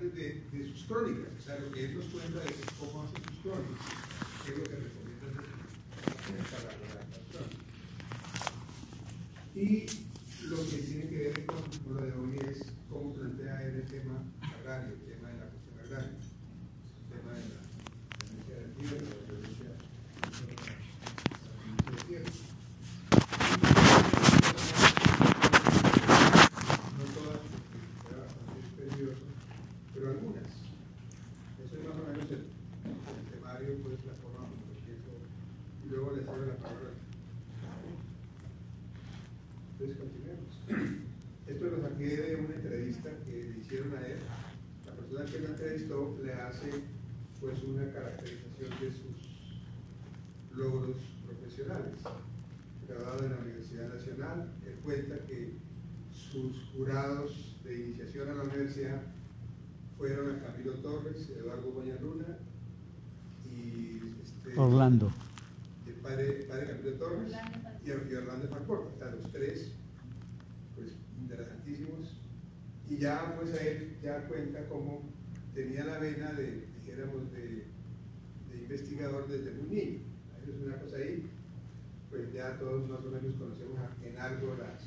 de, sus crónicas, o sea, lo que él nos cuenta de cómo hace sus crónicas, qué es lo que recomienda para la redactación. Y lo que tiene que ver con lo de hoy es cómo plantea él el tema agrario, el tema de la cuestión agraria, el tema de la violencia del tierra, la violencia de la tierra. No todas, porque era bastante tedioso, pero algunas. Eso es más o menos el, el temario, pues la forma como lo pienso. Y luego le cedo la palabra. Entonces continuemos. Esto lo saqué de una entrevista que le hicieron a él. La persona que lo entrevistó le hace pues una caracterización de sus logros profesionales. Graduado en la Universidad Nacional, él cuenta que sus jurados de iniciación a la universidad fueron a Camilo Torres, Eduardo Boñaluna y este, Orlando. el padre, el padre Camilo Torres y, y Orlando Falcón, o sea, los tres, pues interesantísimos. Y ya pues a él ya cuenta cómo tenía la vena de, dijéramos, de, investigador desde muy niño. Es una cosa ahí, pues ya todos más o menos conocemos en algo las,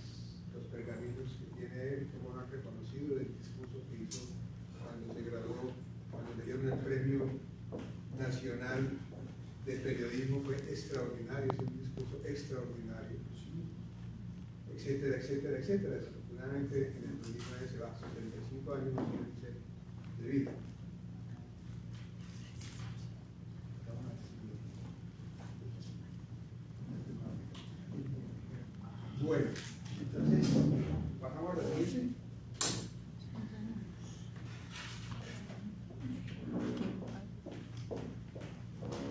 los pergaminos que tiene él, cómo lo han reconocido del discurso que hizo cuando se graduó, cuando le dieron el premio nacional de periodismo, fue extraordinario, es un discurso extraordinario, etcétera, etcétera, etcétera. Desafortunadamente en el 2009 se va, 75 años de vida. Bueno, entonces, bajamos a la siguiente.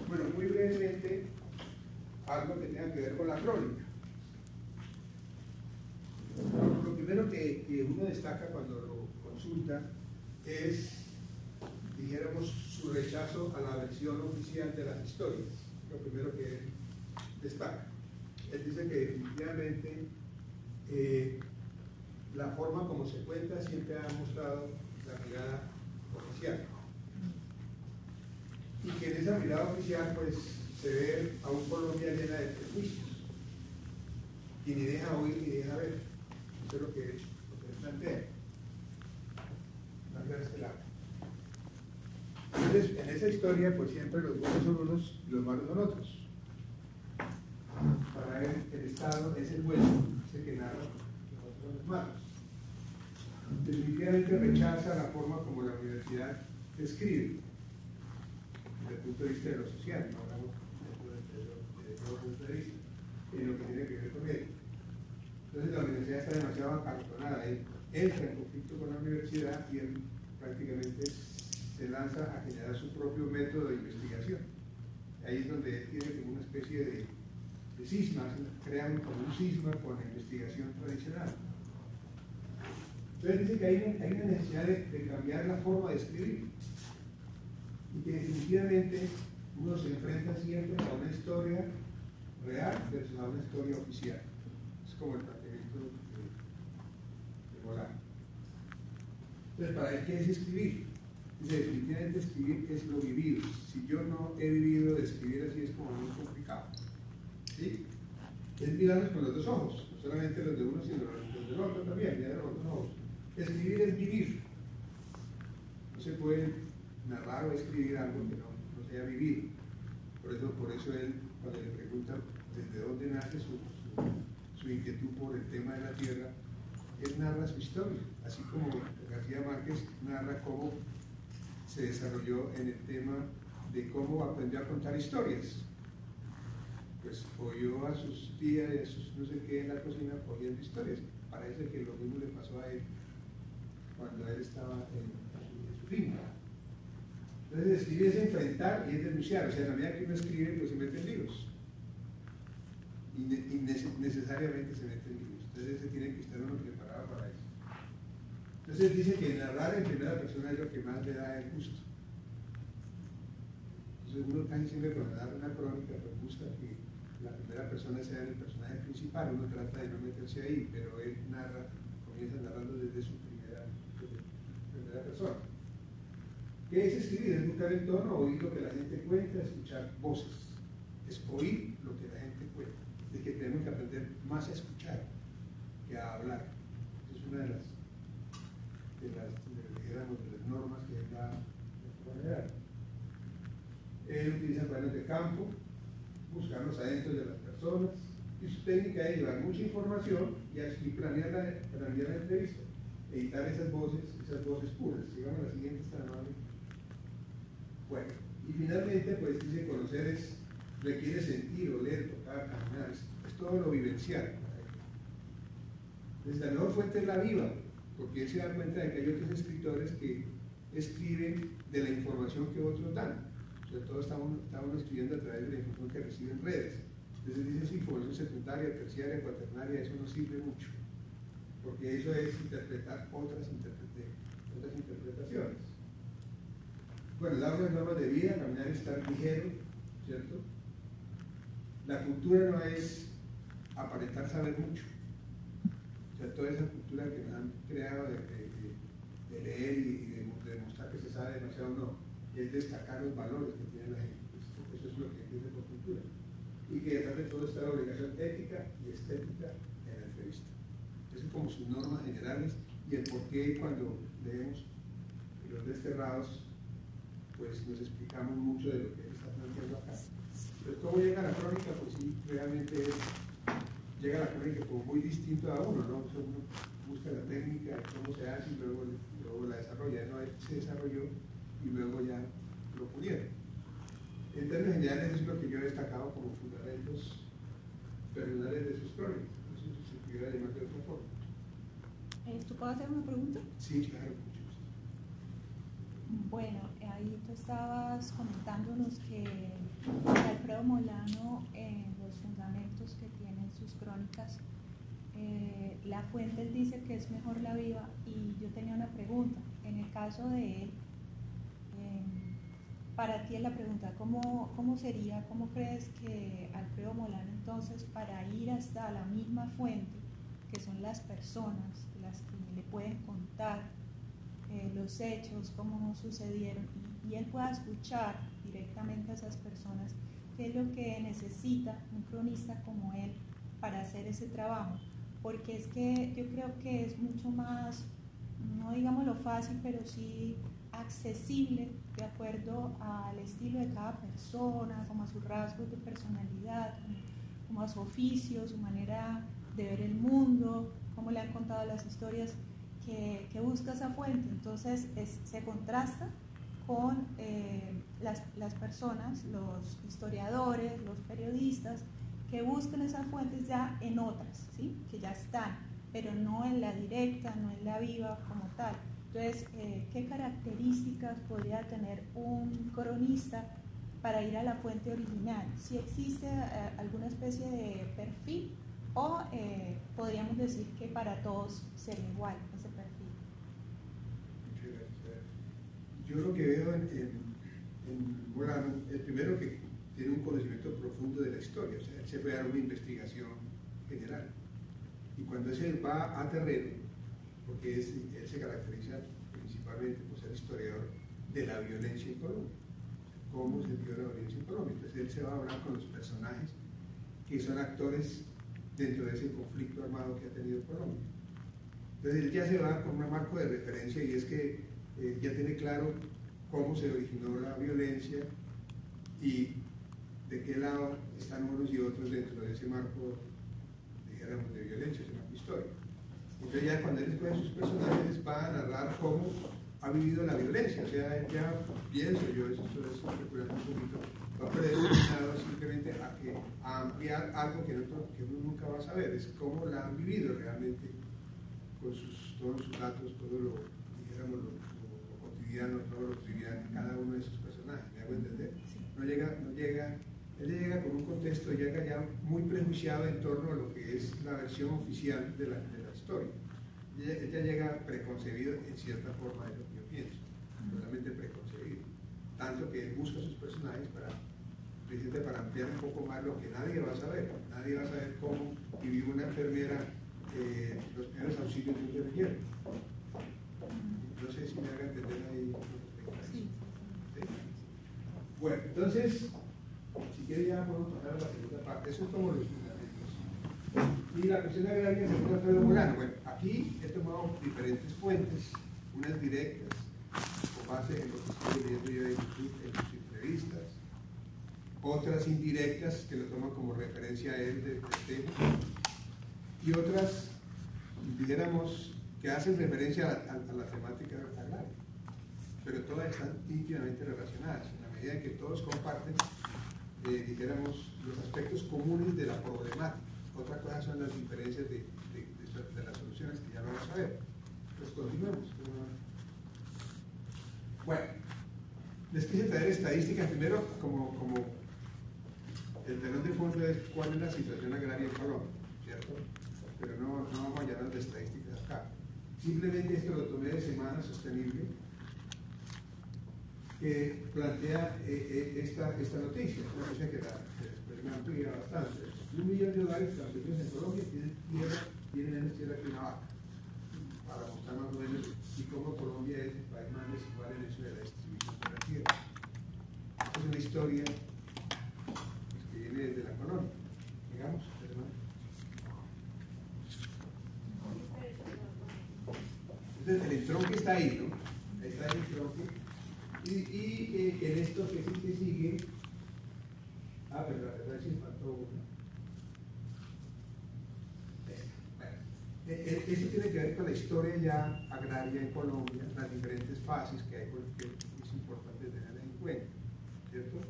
Bueno, muy brevemente, algo que tenga que ver con la crónica. Lo primero que, que uno destaca cuando lo consulta es, dijéramos, su rechazo a la versión oficial de las historias. Lo primero que él destaca. Él dice que definitivamente eh, la forma como se cuenta siempre ha mostrado la mirada oficial. Y que en esa mirada oficial pues se ve a un Colombia llena de prejuicios. Y ni deja oír ni deja ver. Eso es lo que, lo que plantea. Lado. Entonces, en esa historia pues siempre los buenos son unos y los malos son otros para él el Estado es el bueno, es el que narra los otros son los malos. Definitivamente rechaza la forma como la universidad escribe, desde el punto de vista de lo social, no hablamos desde todo punto de vista, en lo que tiene que ver con él. Entonces la universidad está demasiado acartonada, él entra en conflicto con la universidad y él prácticamente se lanza a generar su propio método de investigación. Ahí es donde tiene como una especie de de cismas, crean como un cisma con la investigación tradicional. Entonces dice que hay, una necesidad de, cambiar la forma de escribir y que definitivamente uno se enfrenta siempre a una historia real versus a una historia oficial. Es como el planteamiento de, de. Entonces, ¿para él qué es escribir? Definitivamente escribir es lo vivido. Si yo no he vivido de escribir así es como muy complicado. ¿sí? Es mirarnos con los dos ojos, no solamente los de uno, sino los del otro también, mirar los dos ojos. Escribir es vivir. No se puede narrar o escribir algo que no, no se haya vivido. Por eso, por eso él, cuando le preguntan desde dónde nace su, su, su inquietud por el tema de la tierra, él narra su historia, así como García Márquez narra cómo se desarrolló en el tema de cómo aprendió a contar historias pues oyó a sus tías a sus no sé qué en la cocina oyendo historias. Parece que lo mismo le pasó a él cuando él estaba en, su finca. Entonces escribir es enfrentar y es denunciar. O sea, la medida que uno escribe, pues se mete en libros. Y, ne y nece necesariamente se mete en libros. Entonces se tiene que estar uno preparado para eso. Entonces dice que narrar en primera persona es lo que más le da el gusto. Entonces uno casi siempre cuando narra una crónica, pues busca que la primera persona sea el personaje principal, uno trata de no meterse ahí, pero él narra, comienza narrando desde su primera, primera persona. ¿Qué es escribir? Es buscar el tono, oír lo que la gente cuenta, escuchar voces. Es oír lo que la gente cuenta. Es que tenemos que aprender más a escuchar que a hablar. Es una de las, de las, de, normas que da la general. Él utiliza planes de campo, buscar los adentros de las personas, y su técnica es llevar mucha información y planear la, planear la entrevista, editar esas voces, esas voces puras. Sigamos la siguiente, está. Bueno, y finalmente, pues dice conocer es, requiere sentir, oler, tocar, caminar, es, todo lo vivencial. Entonces la mejor fuente es la viva, porque él se da cuenta de que hay otros escritores que escriben de la información que otros dan. Sobre todo estamos, estamos escribiendo a través de la información que reciben redes. Entonces dice si información secundaria, terciaria, cuaternaria, eso no sirve mucho, porque eso es interpretar otras, otras interpretaciones. Bueno, dar unas normas de vida, caminar y estar ligero, ¿cierto? La cultura no es aparentar saber mucho. Sea, toda esa cultura que nos han creado de, leer y, de, demostrar que se sabe demasiado, no. Es destacar los valores que tiene la gente. Eso es lo que entiende por cultura. Y que detrás de todo está la obligación ética y estética en la entrevista. Esas son como sus normas generales y el por qué cuando leemos los desterrados pues nos explicamos mucho de lo que está planteando acá. Pero cómo llega la crónica, pues sí, realmente llega la crónica como muy distinto a uno, ¿no? uno busca la técnica, cómo se hace y luego, luego la desarrolla. No, él se desarrolló y luego ya lo pudieron. En términos generales es lo que yo he destacado como fundamentos personales de sus crónicas. No sé si se pudiera llamar de otra forma. Eh, ¿Tú puedes hacer una pregunta? Sí, claro. Bueno, ahí tú estabas comentándonos que Alfredo Molano, en los fundamentos que eh, la fuente dice que es mejor la viva y yo tenía una pregunta. En el caso de él, em, para ti es la pregunta, ¿cómo, ¿cómo sería, cómo crees que Alfredo Molano entonces para ir hasta la misma fuente, que son las personas, las que le pueden contar eh, los hechos, cómo sucedieron, y, él pueda escuchar directamente a esas personas qué es lo que necesita un cronista como él para hacer ese trabajo. Porque es que yo creo que es mucho más, no digamos lo fácil, pero sí accesible de acuerdo al estilo de cada persona, como a sus rasgos de personalidad, como a su oficio, su manera de ver el mundo, cómo le han contado las historias que, busca esa fuente. Entonces se contrasta con eh, las, las, personas, los historiadores, los periodistas, que buscan esas fuentes ya en otras, ¿sí? que ya están, pero no en la directa, no en la viva como tal. Entonces, eh, ¿qué características podría tener un cronista para ir a la fuente original? Si existe eh, alguna especie de perfil o podríamos decir que para todos sería igual. yo lo que veo en, en, Molano, el primero que tiene un conocimiento profundo de la historia, o sea, él se a dar una investigación general. Y cuando él va a terreno, porque él se caracteriza principalmente por ser historiador de la violencia en Colombia, cómo se vio la violencia en Colombia. Entonces él se va a hablar con los personajes que son actores dentro de ese conflicto armado que ha tenido Colombia. Entonces él ya se va con un marco de referencia y es que eh, ya tiene claro cómo se originó la violencia y de qué lado están unos y otros dentro de ese marco, dijéramos, de violencia, ese marco histórico. Entonces ya cuando él escoge sus personajes va a narrar cómo ha vivido la violencia, o sea, ya pienso yo, eso, es especulando un poquito, va predestinado simplemente a, que, a ampliar algo que, que uno nunca va a saber, es cómo la han vivido realmente con sus, todos sus datos, todo lo, dijéramos, lo, cotidiano, todo lo cotidiano, cada uno de sus personajes, ¿me hago entender? No llega, no llega, él llega con un contexto, llega ya muy prejuiciado en torno a lo que es la versión oficial de la, de la historia. Él ya llega preconcebido en cierta forma de lo que yo pienso, totalmente preconcebido. Tanto que él busca sus personajes para, precisamente para ampliar un poco más lo que nadie va a saber. Nadie va a saber cómo vivió una enfermera eh, los primeros auxilios de un guerrillero. No sé si me haga entender ahí. Sí. Bueno, entonces, quiere ya podemos pasar a la segunda parte. Eso es como los fundamentos. Y la cuestión agraria se encuentra Alfredo Molano. Bueno, aquí he tomado diferentes fuentes, unas directas, con base en lo que estoy leyendo yo en sus entrevistas, otras indirectas que lo toman como referencia a él del tema, y otras, dijéramos, que hacen referencia a, la temática agraria, pero todas están íntimamente relacionadas, en la medida en que todos comparten, eh, dijéramos, los aspectos comunes de la problemática. Otra cosa son las diferencias de, las soluciones que ya vamos a ver. Pues continuemos. Bueno, les quise traer estadísticas primero como, como el telón de fondo es cuál es la situación agraria en Colombia, ¿cierto? Pero no, no vamos a llenar de estadísticas acá. Simplemente esto lo tomé de Semana Sostenible, que plantea eh, eh, esta, esta noticia, una noticia que la, amplía bastante. Un millón de hogares campesinos en Colombia tienen tierra, tienen menos tierra que una vaca, para mostrar más o menos y cómo Colombia es el país más desigual en eso de la distribución de la tierra. Es una historia que viene desde la colonia, digamos. Entonces el entronque está ahí, ¿no? Ahí está el entronque. Y, eh, en esto que sí que sigue, ah, pero la verdad sí faltó uno. Eh, eh, eso tiene que ver con la historia ya agraria en Colombia, las diferentes fases que hay que es importante tener en cuenta, ¿cierto?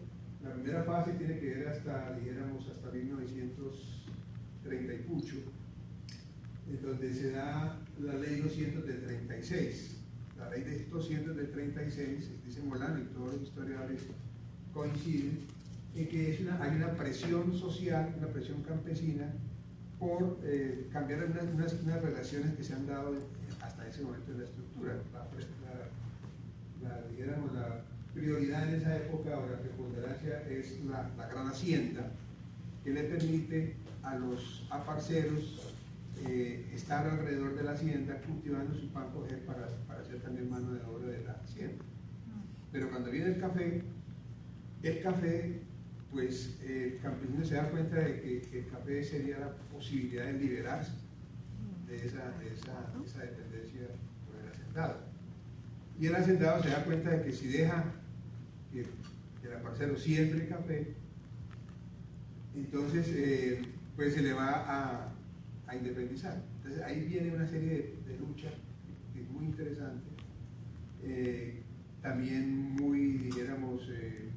La primera fase tiene que ver hasta, dijéramos, hasta 1930 y pucho, en donde se da la ley 200 del 36. La ley de 200 del 36, dice Molano y todos los historiadores coinciden, en que es hay una presión social, una presión campesina por eh, cambiar unas, unas, relaciones que se han dado hasta ese momento en la estructura. La, la, la prioridad en esa época o la preponderancia es la gran hacienda que le permite a los aparceros eh, estar alrededor de la hacienda cultivando su pan coger para, para hacer también mano de obra de la hacienda. Pero cuando viene el café, el café, pues el campesino se da cuenta de que, el café sería la posibilidad de liberarse de esa, de esa, esa dependencia por el hacendado. Y el hacendado se da cuenta de que si deja que, el aparcero siempre café, entonces eh, pues se le va a, a independizar. Entonces ahí viene una serie de, lucha que es muy interesante, eh, también muy, dijéramos, eh,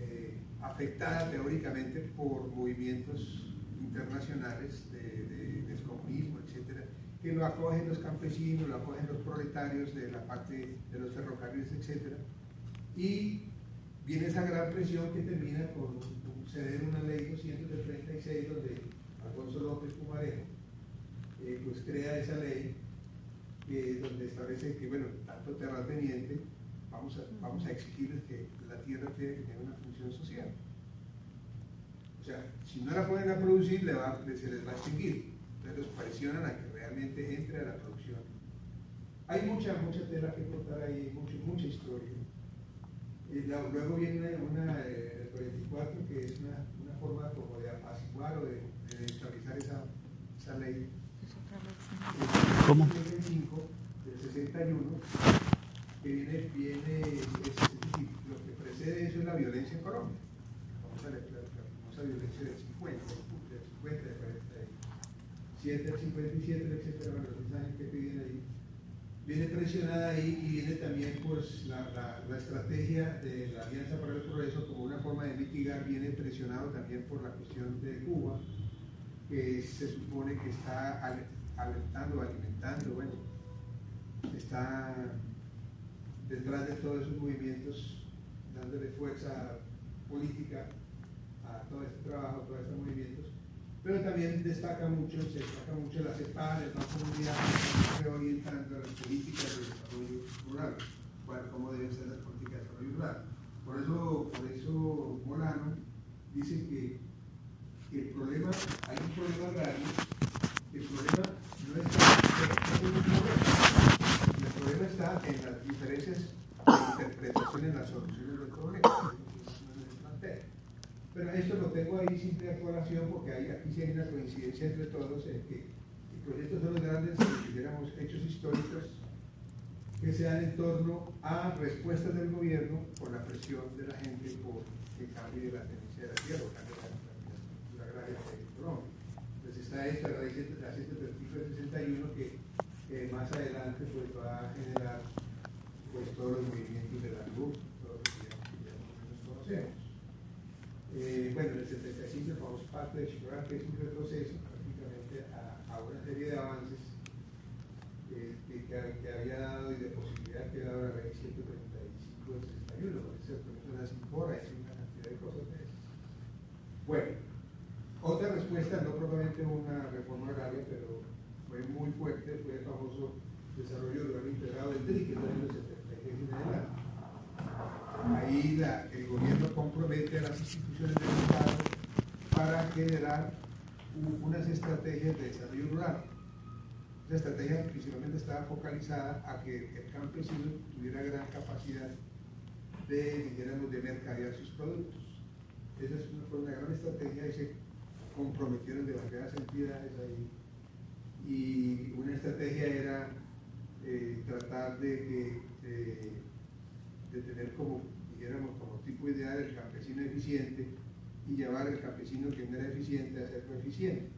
eh, afectada teóricamente por movimientos internacionales de, del comunismo, etcétera, que lo acogen los campesinos, lo acogen los proletarios de la parte de los ferrocarriles, etcétera, y viene esa gran presión que termina con ceder una ley 236 donde Alfonso López Pumarejo, eh, pues crea esa ley donde establece que, bueno, tanto terrateniente, vamos a, vamos a exigirles que la tierra tiene que tener una función social. O sea, si no la pueden a producir, se les va a extinguir. Entonces los presionan a que realmente entre a la producción. Hay mucha, mucha tela que cortar ahí, mucha, mucha historia. Y luego viene una, eh, el 44, que es una, una forma como de apaciguar o de neutralizar esa, esa ley. ¿Cómo? del 61, que viene, viene es, lo que precede eso es la violencia en Colombia, la famosa violencia del 50, del 50, del 47, del 57, etcétera, los mensajes que piden ahí. Viene presionada ahí y viene también pues la, la, la, estrategia de la Alianza para el Progreso como una forma de mitigar, viene presionado también por la cuestión de Cuba, que se supone que está alentando, alimentando, bueno, está detrás de todos esos movimientos, dándole fuerza política a todo este trabajo, a todos estos movimientos, pero también destaca mucho, se destaca mucho la CEPAL, el Banco Mundial, que orientando a las políticas de desarrollo rural, bueno, cómo deben ser las políticas de desarrollo rural. Por eso, por eso Molano dice que el problema, hay un problema agrario, el problema no está en el problema está en las diferencias interpretación en las soluciones del problema. Pero esto lo tengo ahí simple de aclaración porque hay, aquí sí hay una coincidencia entre todos en que pues estos son los grandes, digamos, hechos históricos que se dan en torno a respuestas del gobierno por la presión de la gente por que cambie la tenencia de la tierra o cambie la, estructura agraria de Colombia. Entonces está esta la ley 61 que, que, más adelante pues, va a generar pues, todos los movimientos de la luz, todos los que ya, conocemos. Eh, bueno, en el 75 formamos parte de Chihuahua, que es un retroceso prácticamente a, una serie de avances eh, que, había dado y de posibilidad que dado la ley 135 del 61, por eso es una cantidad de cosas de esas. Bueno, otra respuesta, no probablemente una reforma agraria, pero fue muy fuerte, fue el famoso desarrollo urbano integrado del TRI, que es el año 76 en adelante. Ahí el gobierno compromete a las instituciones del Estado para generar unas estrategias de desarrollo rural. La estrategia principalmente estaba focalizada a que el campesino tuviera gran capacidad de, de mercadear sus productos. Esa fue una gran estrategia y se comprometieron demasiadas entidades ahí. Y una estrategia era eh, tratar eh, de tener como, dijéramos, como tipo ideal el campesino eficiente y llevar al campesino que no era eficiente a ser eficiente.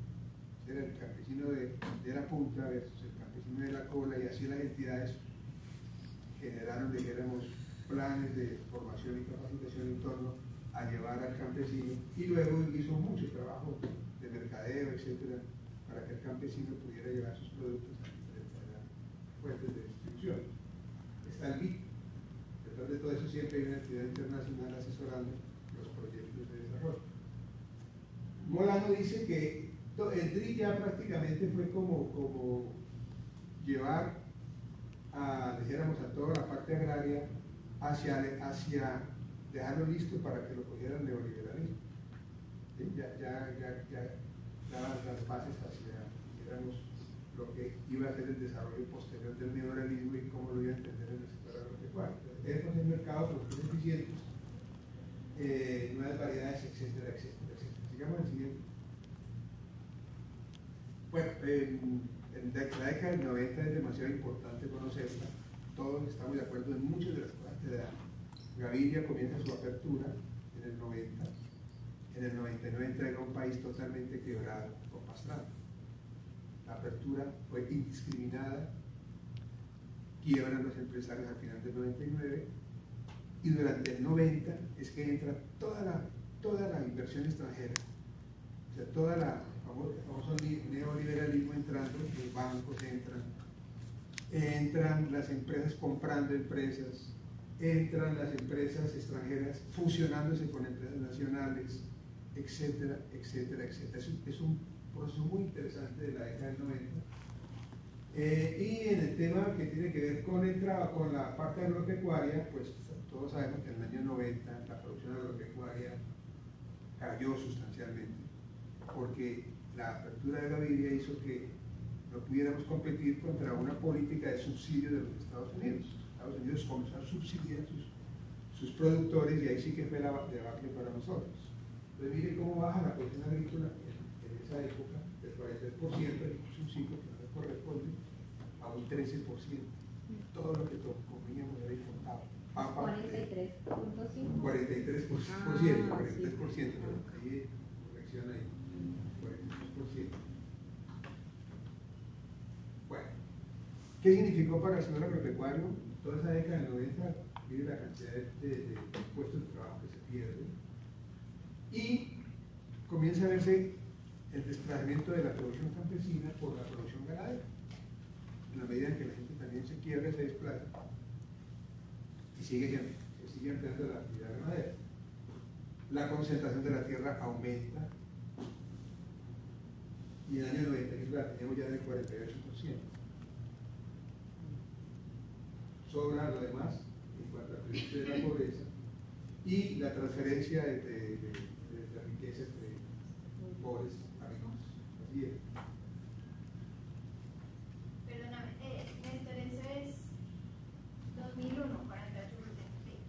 Era el campesino de, de, la punta versus el campesino de la cola y así las entidades generaron, dijéramos, planes de formación y capacitación en torno a llevar al campesino y luego hizo mucho trabajo de mercadeo, etcétera, para que el campesino pudiera llevar sus productos a diferentes fuentes de distribución. Está el BIC. Detrás de todo eso siempre hay una entidad internacional asesorando los proyectos de desarrollo. Molano dice que el DRI ya prácticamente fue como, como llevar a, dijéramos, a toda la parte agraria hacia, hacia dejarlo listo para que lo cogiera el neoliberalismo. Ya, ya, ya, ya daba las bases hacia, digamos, lo que iba a ser el desarrollo posterior del neoliberalismo y cómo lo iba a entender en el sector agropecuario. Tenemos el mercado, productos eficientes, eh, nuevas variedades, etcétera, etcétera, etcétera. Sigamos el siguiente. Bueno, en, la década del 90 es demasiado importante conocerla. Todos estamos de acuerdo en muchas de las cosas que da Gaviria comienza su apertura en el 90. En el 99 entrega un país totalmente quebrado con Pastrana. La apertura fue indiscriminada, quiebran los empresarios al final del 99 y durante el 90 es que entra toda la, toda la inversión extranjera, o sea, toda la famoso neoliberalismo entrando, los bancos entran, entran las empresas comprando empresas, entran las empresas extranjeras fusionándose con empresas nacionales, etcétera, etcétera, etcétera. Es un, es un proceso muy interesante de la década del 90. Eh, y en el tema que tiene que ver con, el, con la parte agropecuaria, pues todos sabemos que en el año 90 la producción agropecuaria cayó sustancialmente, porque la apertura de la Gaviria hizo que no pudiéramos competir contra una política de subsidio de los Estados Unidos. Estados Unidos comenzó a subsidiar sus, sus productores y ahí sí que fue la debacle para nosotros. Entonces miren cómo baja la producción agrícola en, en esa época del 43%, es un ciclo que no corresponde, a un 13%. Todo lo que comíamos era importado. 43.5. 43%, 43%, ah, 43%, sí. pero ahí corrección ahí. 43%. Bueno, ¿qué significó para el sector agropecuario? Toda esa década del 90 mire la cantidad de, de, de, puestos de trabajo que se pierden y comienza a verse el desplazamiento de la producción campesina por la producción ganadera. En la medida en que la gente también se quiebra se desplaza y sigue, se sigue ampliando la actividad ganadera. La concentración de la tierra aumenta. Y en el año 90 la teníamos ya del 48% sobra lo demás en cuanto a precio de la pobreza y la transferencia de, de, de, de riqueza entre pobres a ricos. Así es. Perdóname, eh, Néstor, eso es 2001, 48%.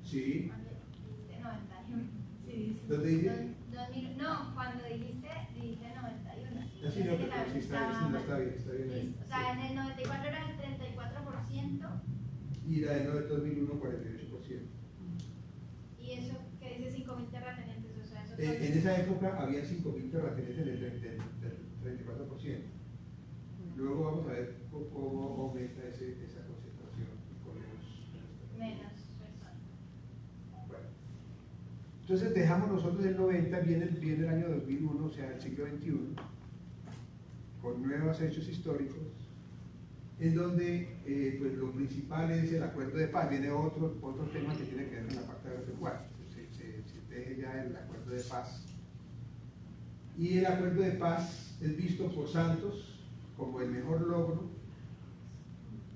Sí. Dijiste 91. Sí, sí. ¿Dónde dice? Dos- 2000 no, cuando dijiste, dijiste 91. Así no, Pensé que pero sí está, sí, no bien, está bien ahí. O sea, Y la de no de 2001, 48%. Y eso que dice 5.000 terratenientes, o sea, eso En, todo- en esa época había 5.000 terratenientes del 30 del 34%. Luego vamos a ver cómo, aumenta ese, esa concentración con menos menos personas. Bueno. Entonces dejamos nosotros el 90, viene, viene el año 2001, o sea, el siglo XXI, con nuevos hechos históricos, en donde eh, pues lo principal es el acuerdo de paz. Viene otro, otro tema que tiene que ver con la pacta de. Se, se, se ya el acuerdo de paz. Y el acuerdo de paz es visto por Santos como el mejor logro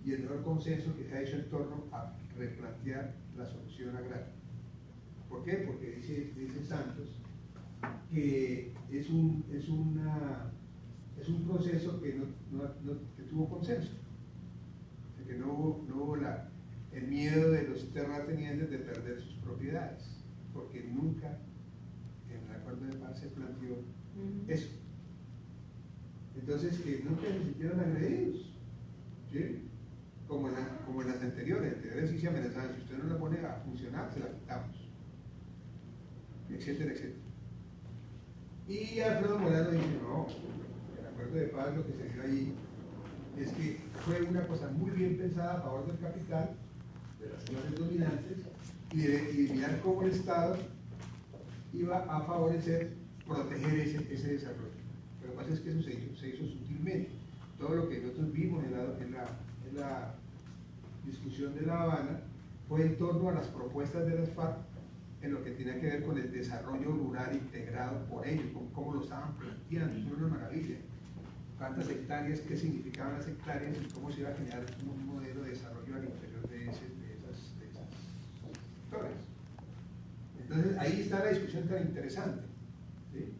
y el mejor consenso que se ha hecho en torno a replantear la solución agraria. ¿Por qué? Porque dice, dice Santos que es un, es una, es un proceso que, no- no- que tuvo consenso, O sea, que no hubo, no hubo la- el miedo de los terratenientes de perder sus propiedades, porque nunca en el acuerdo de paz se planteó eso. Entonces, que nunca se sintieron agredidos, ¿sí? Como en, la- como en las anteriores, anteriores sí se amenazaban, si usted no la pone a funcionar, se la quitamos, etcétera, etcétera. Y Alfredo Morano dice, no, el acuerdo de paz lo que se dio ahí es que fue una cosa muy bien pensada a favor del capital, de las clases dominantes, y de, mirar cómo el Estado iba a favorecer, proteger ese, desarrollo. Lo que pasa es que eso se hizo, sutilmente. Todo lo que nosotros vimos en la, en la, en la discusión de La Habana fue en torno a las propuestas de las FARC en lo que tenía que ver con el desarrollo rural integrado por ellos, con cómo lo estaban planteando, eso era una maravilla. Cuántas hectáreas, qué significaban las hectáreas y cómo se iba a generar un modelo de desarrollo al interior de, esas, de esas sectores. Entonces ahí está la discusión tan interesante. ¿sí?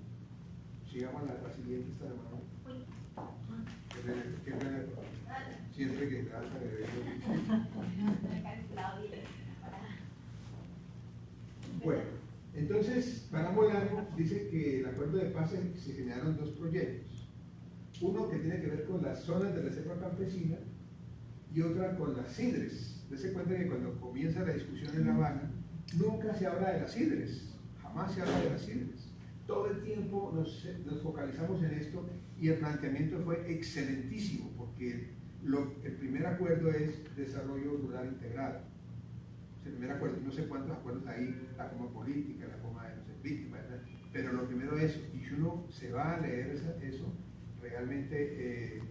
Sigamos la, la siguiente, esta Qué pena, qué pena. Siempre que trata de. Bueno, entonces, para Molano dice que el acuerdo de paz se generaron dos proyectos. Uno que tiene que ver con las zonas de reserva campesina y otra con las sidres. Dese cuenta que cuando comienza la discusión en La Habana, nunca se habla de las sidres, jamás se habla de las sidres. Todo el tiempo nos, nos focalizamos en esto y el planteamiento fue excelentísimo, porque el primer acuerdo es desarrollo rural integrado. El primer acuerdo, no sé cuántos acuerdos hay, la coma política, la coma de no sé, víctimas, pero lo primero es, y si uno se va a leer eso, realmente, eh,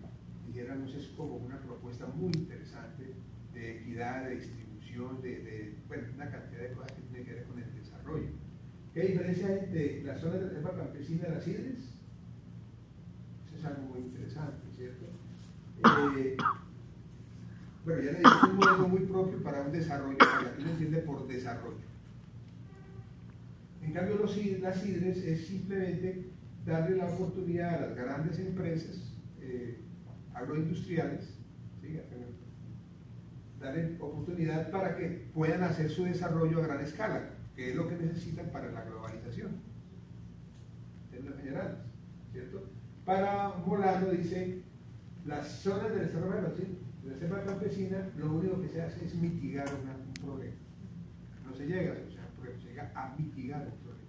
dijéramos, es como una propuesta muy interesante de equidad, de distribución, de, de, bueno, una cantidad de cosas que tienen que ver con el desarrollo. ¿Qué diferencia hay entre las zonas de reserva campesina y las IDES? Eso es algo muy interesante, ¿cierto? Eh, bueno, ya le digo, es un modelo muy propio para un desarrollo, para que uno entiende por desarrollo. En cambio, los, las IDRES es simplemente darle la oportunidad a las grandes empresas eh, agroindustriales, darle oportunidad para que puedan hacer su desarrollo a gran escala, que es lo que necesitan para la globalización. Términos generales, ¿cierto? Para Molano dice, las zonas de reserva, de reserva campesina, lo único que se hace es mitigar un problema. No se llega a se llega a mitigar un problema.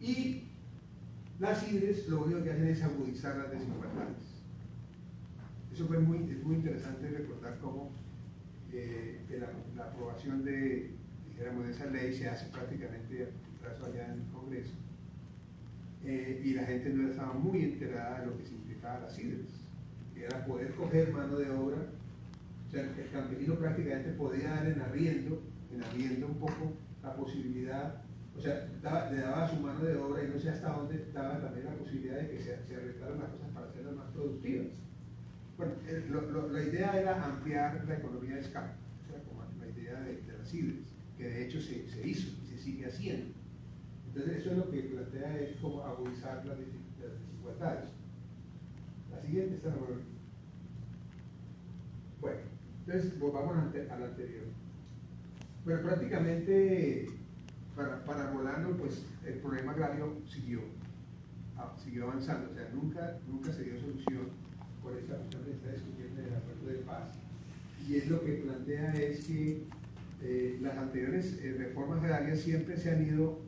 Y las IDRES lo único que hacen es agudizar las desigualdades. Eso fue muy, es muy interesante recordar cómo eh, la, la aprobación de, dijéramos, de esa ley se hace prácticamente a allá en el Congreso. Eh, y la gente no estaba muy enterada de lo que significaba las IDRES, que era poder coger mano de obra, o sea, el campesino prácticamente podía dar en arriendo, en arriendo un poco la posibilidad, o sea, le daba su mano de obra y no sé hasta dónde daba también la posibilidad de que se, arreglaran las cosas para hacerlas más productivas. Bueno, eh, la idea era ampliar la economía de escala, o sea, como la idea de, de las IDRES, que de hecho se, hizo y se sigue haciendo. Entonces, eso es lo que plantea es como agudizar las, desigualdades. La siguiente está mejor. Bueno, entonces volvamos a la anterior. Bueno, prácticamente para, para pues el problema agrario siguió, siguió avanzando, o sea, nunca, nunca se dio solución por esta cuestión que está discutiendo del acuerdo de paz. Y es lo que plantea es que eh, las anteriores eh, reformas agrarias siempre se han ido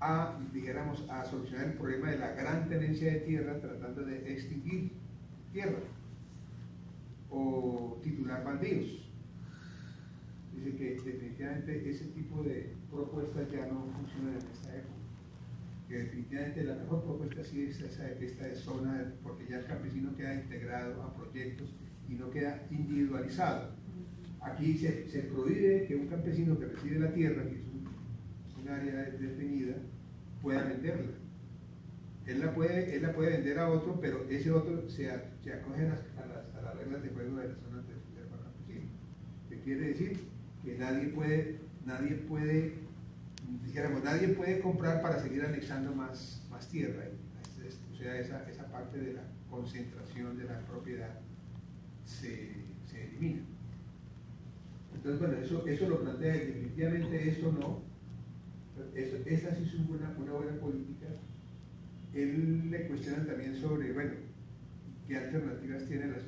a, dijéramos, a solucionar el problema de la gran tenencia de tierra tratando de extinguir tierra o titular baldíos. Dice que definitivamente ese tipo de propuestas ya no funcionan en esta época. Que definitivamente la mejor propuesta sí es esa, esta de zona, porque ya el campesino queda integrado a proyectos y no queda individualizado. Aquí se, se prohíbe que un campesino que recibe la tierra, que es un, un área definida, pueda venderla. Él la, puede, él la puede vender a otro, pero ese otro se, se acoge a las, a, las, a las, reglas de juego de las zonas de, de campesino. ¿Qué quiere decir? Que nadie puede, nadie puede, dijéramos, nadie puede comprar para seguir anexando más, más tierra. O sea, esa, esa parte de la concentración de la propiedad se, se elimina. Entonces, bueno, eso, eso lo plantea definitivamente, eso no. Eso, esa sí es una, una buena política. Él le cuestiona también sobre, bueno, qué alternativas tiene las...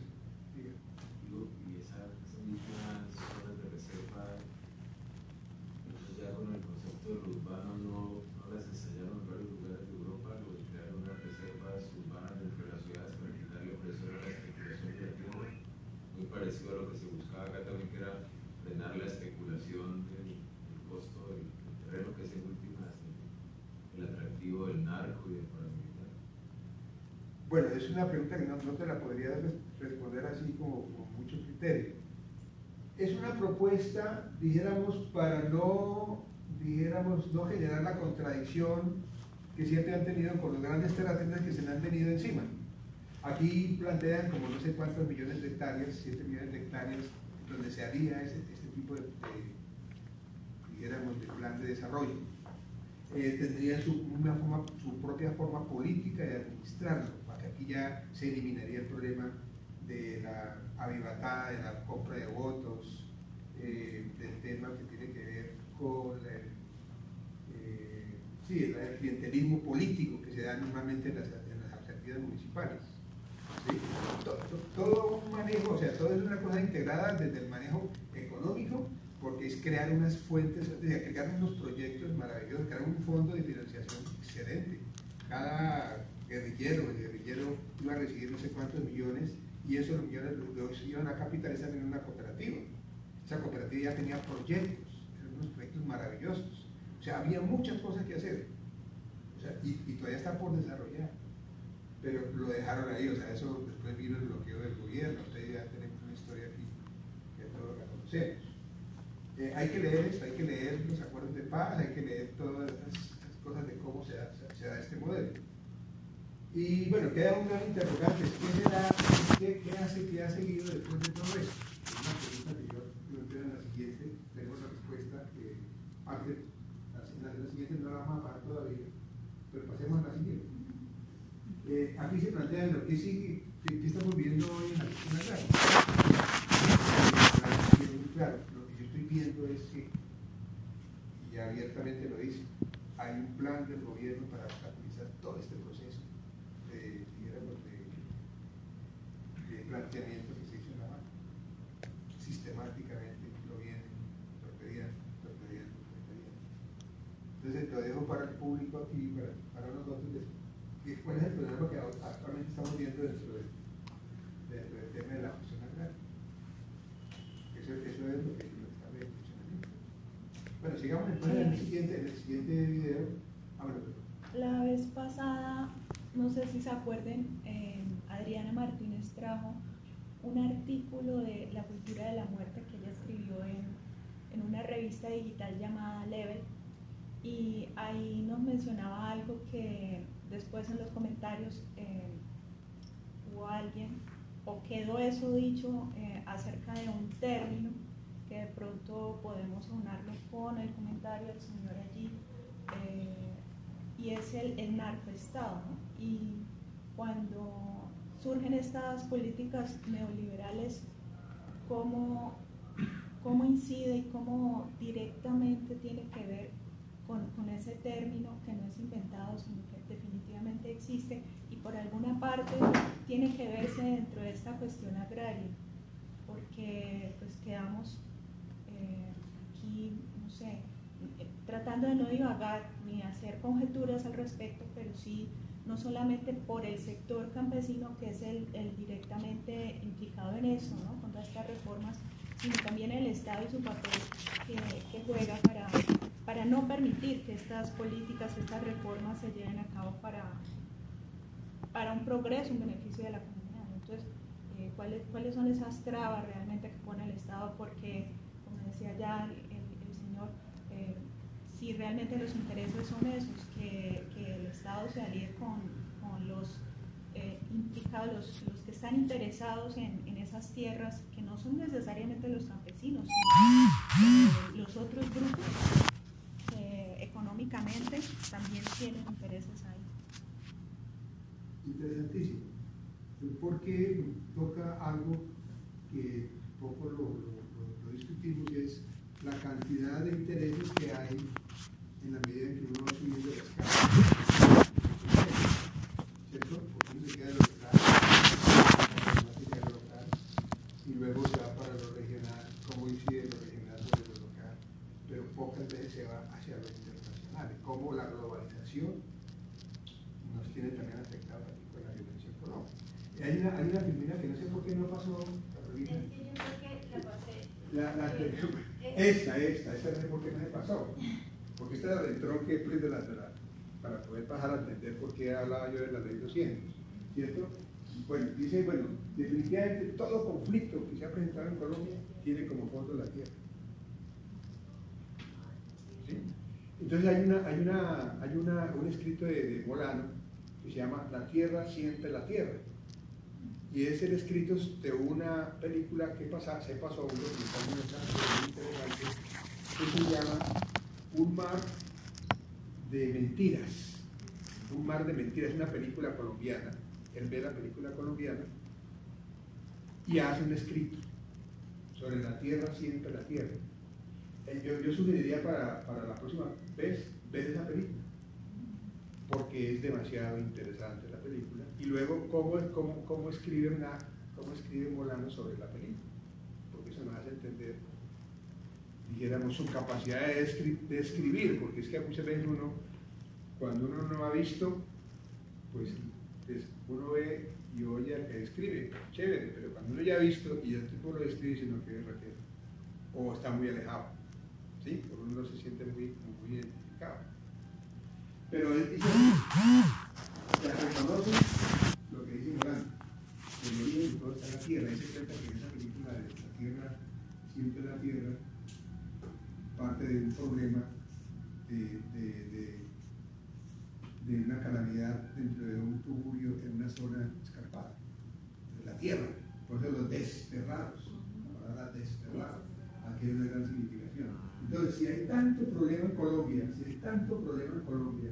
Y esa, esas mismas zonas de reserva, entonces ya con el concepto de lo urbano no, no las ensayaron en varios lugares de Europa, lo de crear unas reservas urbanas dentro de las ciudades para quitarle presión a la especulación de la tierra, muy parecido a lo que se buscaba acá también, que era frenar la especulación del, del costo del, del terreno, que es en últimas el, el atractivo del narco y del paramilitar. Bueno, es una pregunta que no, te la podría res- responder así como con mucho criterio. Es una propuesta, dijéramos, para no, dijéramos, no generar la contradicción que siempre han tenido con los grandes terratenientes que se le han venido encima. Aquí plantean como no sé cuántos millones de hectáreas, 7 millones de hectáreas, donde se haría este tipo de, de, de plan de desarrollo eh, tendrían su propia forma política de administrarlo, ya se eliminaría el problema de la avivatada, de la compra de votos, eh, del tema que tiene que ver con el, eh, sí, el, el clientelismo político que se da normalmente en las, en las alcaldías municipales. ¿sí? To- to- Todo un manejo, o sea, todo es una cosa integrada desde el manejo económico porque es crear unas fuentes, es decir, crear unos proyectos maravillosos, crear un fondo de financiación excelente. Cada guerrillero, el guerrillero iba a recibir no sé cuántos millones y esos millones los, iban a capitalizar en una cooperativa. Esa cooperativa ya tenía proyectos, eran unos proyectos maravillosos. O sea, había muchas cosas que hacer. Y, todavía está por desarrollar. Pero lo dejaron ahí, o sea, eso después vino el bloqueo del gobierno. Ustedes ya tenemos una historia aquí que todos la conocemos. Eh, hay que leer esto, hay que leer los acuerdos de paz, hay que leer todas esas cosas de cómo se da, se da este modelo. Y bueno, queda un gran interrogante, ¿qué será, qué, qué hace, qué ha seguido después de todo esto? Es una pregunta que yo planteo en la siguiente, tengo la respuesta que parte, la, la, siguiente no la vamos a parar todavía, pero pasemos a la siguiente. Eh, aquí se plantea lo que sigue, que, estamos viendo hoy en la cuestión agraria. Claro, lo que yo estoy viendo es que, y abiertamente lo dice, hay un plan del gobierno para estabilizar todo este proceso de, digamos, de, de planteamiento que se hizo en la mano. Sistemáticamente lo vienen torpediando, torpediando, torpediando. Entonces lo dejo para el público aquí, para, para nosotros, que cuál es el problema que actualmente estamos viendo dentro, de, dentro del tema de la fusión agraria. Eso, eso es lo que, lo que está viendo. Bueno, sigamos entonces en el siguiente, en el siguiente video. Ah, bueno. La vez pasada, no sé si se acuerden, eh, Adriana Martínez trajo un artículo de la cultura de la muerte que ella escribió en, en una revista digital llamada Level y ahí nos mencionaba algo que después en los comentarios eh, hubo alguien o quedó eso dicho eh, acerca de un término que de pronto podemos unarlo con el comentario del señor allí eh, y es el, el narcoestado. ¿no? Y cuando surgen estas políticas neoliberales, ¿cómo, cómo incide y cómo directamente tiene que ver con, con, ese término que no es inventado, sino que definitivamente existe y por alguna parte tiene que verse dentro de esta cuestión agraria, porque pues quedamos eh, aquí, no sé, tratando de no divagar ni hacer conjeturas al respecto, pero sí no solamente por el sector campesino que es el, directamente implicado en eso, ¿no? con todas estas reformas, sino también el Estado y su papel que, que, juega para, para no permitir que estas políticas, estas reformas se lleven a cabo para, para un progreso, un beneficio de la comunidad. Entonces, eh, ¿cuáles, ¿cuáles son esas trabas realmente que pone el Estado? Porque, como decía ya el, el señor, eh, si realmente los intereses son esos, que, que el Estado se alíe con, con los eh, implicados, los, los, que están interesados en, en, esas tierras, que no son necesariamente los campesinos, sino eh, los otros grupos que económicamente también tienen intereses ahí. Interesantísimo, porque toca algo que poco lo, lo, lo discutimos es la cantidad de intereses que hay en la medida en que uno va subiendo la escala. ¿Cierto? Porque uno se queda en lo local, local, y luego se va para lo regional, cómo incide lo regional sobre lo local, pero pocas veces se va hacia lo internacional, cómo la globalización nos tiene también afectados aquí con la violencia económica. Hay una, hay una primera que no sé por qué no pasó, Carolina. Es que yo creo que la pasé. La, la, Eh, esta, esta, esta no sé por qué no se pasó. Porque esta era del tronque de la, de la, para poder pasar a entender por qué hablaba yo de la ley 200, ¿cierto? Bueno, dice, bueno, definitivamente todo conflicto que se ha presentado en Colombia tiene como fondo la tierra. Entonces hay, una, hay, una, hay una, un escrito de, de Molano que se llama La tierra siempre la tierra. Y es el escrito de una película que pasa, se pasó a un documental muy interesante que se llama Un mar de mentiras. Un mar de mentiras, es una película colombiana. Él ve la película colombiana y hace un escrito sobre la tierra, siempre la tierra. Yo, yo sugeriría para, para la próxima vez ver esa película, porque es demasiado interesante la película. Y luego, cómo, cómo, cómo escribe Molano sobre la película, porque eso nos hace entender, dijéramos, su capacidad de, escri de escribir, porque es que muchas veces uno, cuando uno no ha visto, pues uno ve y oye al que escribe, chévere, pero cuando uno ya ha visto y el tipo lo escribe, sino que es Raquel, o está muy alejado, ¿sí? Porque uno no se siente muy, muy identificado. Pero él dice, ya reconoce lo que dice Morán, el origen de todo está en la tierra, y se cuenta que en esa película de la tierra, siempre la tierra, parte de un problema de, de, una calamidad dentro de un tuburio en una zona escarpada, de la tierra, por eso los desterrados, la palabra desterrado, aquí hay una gran significación. Entonces, si hay tanto problema en Colombia, si hay tanto problema en Colombia,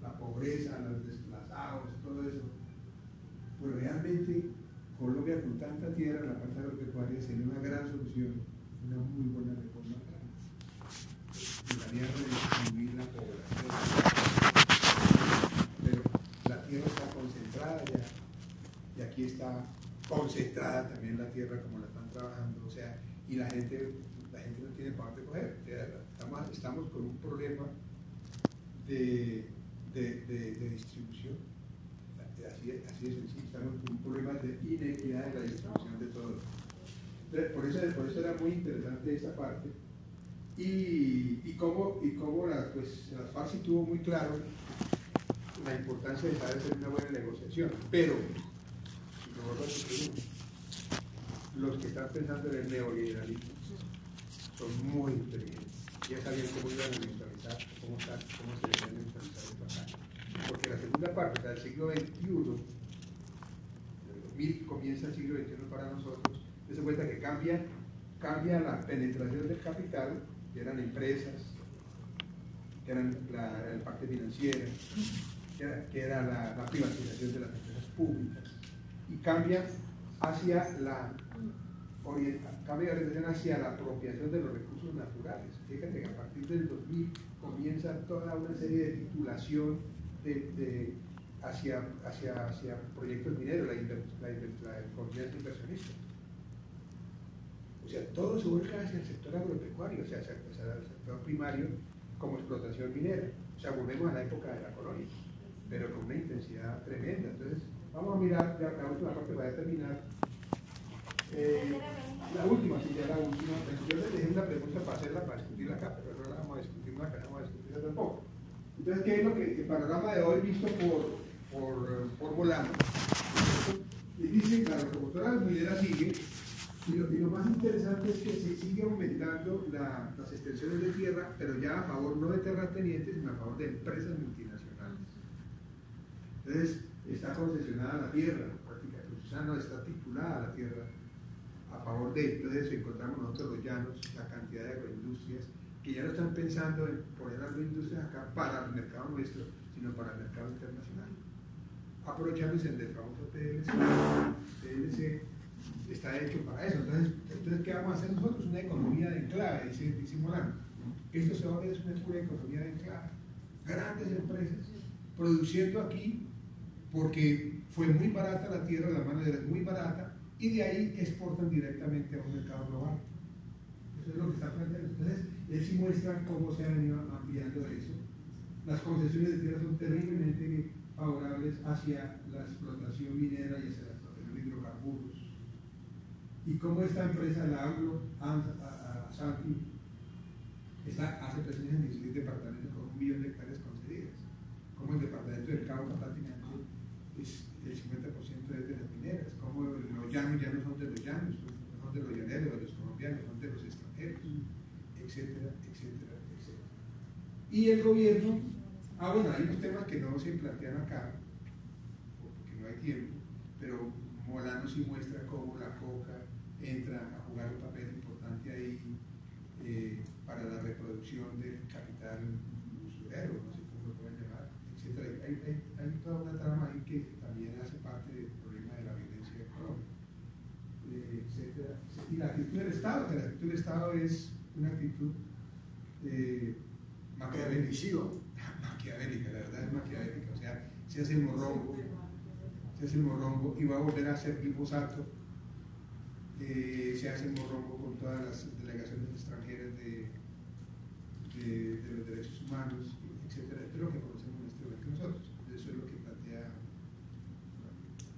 la pobreza, los desplazados, todo eso, pues realmente Colombia con tanta tierra, la parte agropecuaria, sería una gran solución, una muy buena reforma. Redistribuir la población tierra está concentrada ya, y aquí está concentrada también la tierra como la están trabajando, o sea, y la gente, la gente no tiene para dónde coger. Estamos, estamos con un problema de, de, de, de distribución. Así, así es sencillo, estamos con un problema de inequidad en la distribución de todo. Por, eso, por eso era muy interesante esta parte. Y, y cómo, y cómo la, pues, la FARC tuvo muy claro la importancia de saber hacer una buena negociación. Pero, los que están pensando en el neoliberalismo son muy inteligentes. Ya sabían cómo iban a neutralizar, cómo, está, cómo se debe neutralizar el pasaje. Porque la segunda parte, o sea, del siglo XXI, 2000 comienza el siglo XXI para nosotros, se cuenta que cambia, cambia la penetración del capital, que eran empresas, que eran la, la parte financiera, que era, la, la, privatización de las empresas públicas, y cambia hacia la cambia la orientación hacia la apropiación de los recursos naturales. Fíjate que a partir del 2000 comienza toda una serie de titulación hacia, hacia, hacia proyectos mineros, la, la, la confianza inversionista. O sea, todo se vuelca hacia el sector agropecuario, o sea, hacia, el sector primario como explotación minera. O sea, volvemos a la época de la colonia, pero con una intensidad tremenda. Entonces, vamos a mirar la última parte para terminar. Eh, la última, sí, ya la última. Yo les dejé una pregunta para hacerla, para discutirla acá, pero no la vamos a discutir acá, no vamos a discutirla tampoco. Entonces, ¿qué es lo que el panorama de hoy visto por, por, por? Y dice, la locomotora minera sigue, y lo, y lo más interesante es que se sigue aumentando la- las extensiones de tierra, pero ya a favor no de terratenientes, sino a favor de empresas multinacionales. Entonces, está concesionada la tierra, prácticamente, o sea, no está titulada la tierra a favor de. Entonces, encontramos nosotros los llanos, la cantidad de agroindustrias, que ya no están pensando en poner agroindustrias acá para el mercado nuestro, sino para el mercado internacional. Aprovechándose del famoso PLC. PLC está hecho para eso. Entonces, entonces, ¿qué vamos a hacer nosotros? Una economía de enclave, dice, dice. Esto se va a ver es una pura economía de enclave. Grandes empresas produciendo aquí porque fue muy barata la tierra, la mano de es muy barata, y de ahí exportan directamente a un mercado global. Eso es lo que está planteando. Entonces, él sí muestra cómo se ha venido ampliando eso. Las concesiones de tierra son terriblemente favorables hacia la explotación minera y hacia la explotación de hidrocarburos. Y cómo esta empresa, la Anglo An- a- a- Ashanti, está, hace presencia en 16 departamentos con un millón de hectáreas concedidas. Como el departamento del Cabo prácticamente es el 50% es de las mineras, como los llanos ya no son de los llanos, no son de los llaneros, de los colombianos, son de los extranjeros, etcétera, etcétera, etcétera. Y el gobierno, ah bueno, hay unos temas que no se plantean acá, porque no hay tiempo, pero Molano sí muestra cómo la coca entra a jugar un papel importante ahí eh, para la reproducción del capital usurero, no sé cómo lo pueden llamar, etcétera. Hay, hay, hay toda una trama ahí que también hace parte del problema de la violencia económica, eh, etcétera. Y la actitud del Estado, que la actitud del Estado es una actitud eh, maquiavélica, maquiavélica, la verdad es maquiavélica, o sea, se hace el morrongo, se hace el morrongo y va a volver a hacer glifosato, eh, se hace morrongo con todas las delegaciones extranjeras de, de, de los derechos humanos, etcétera, esto es lo que conocemos en este momento nosotros, eso es lo que plantea,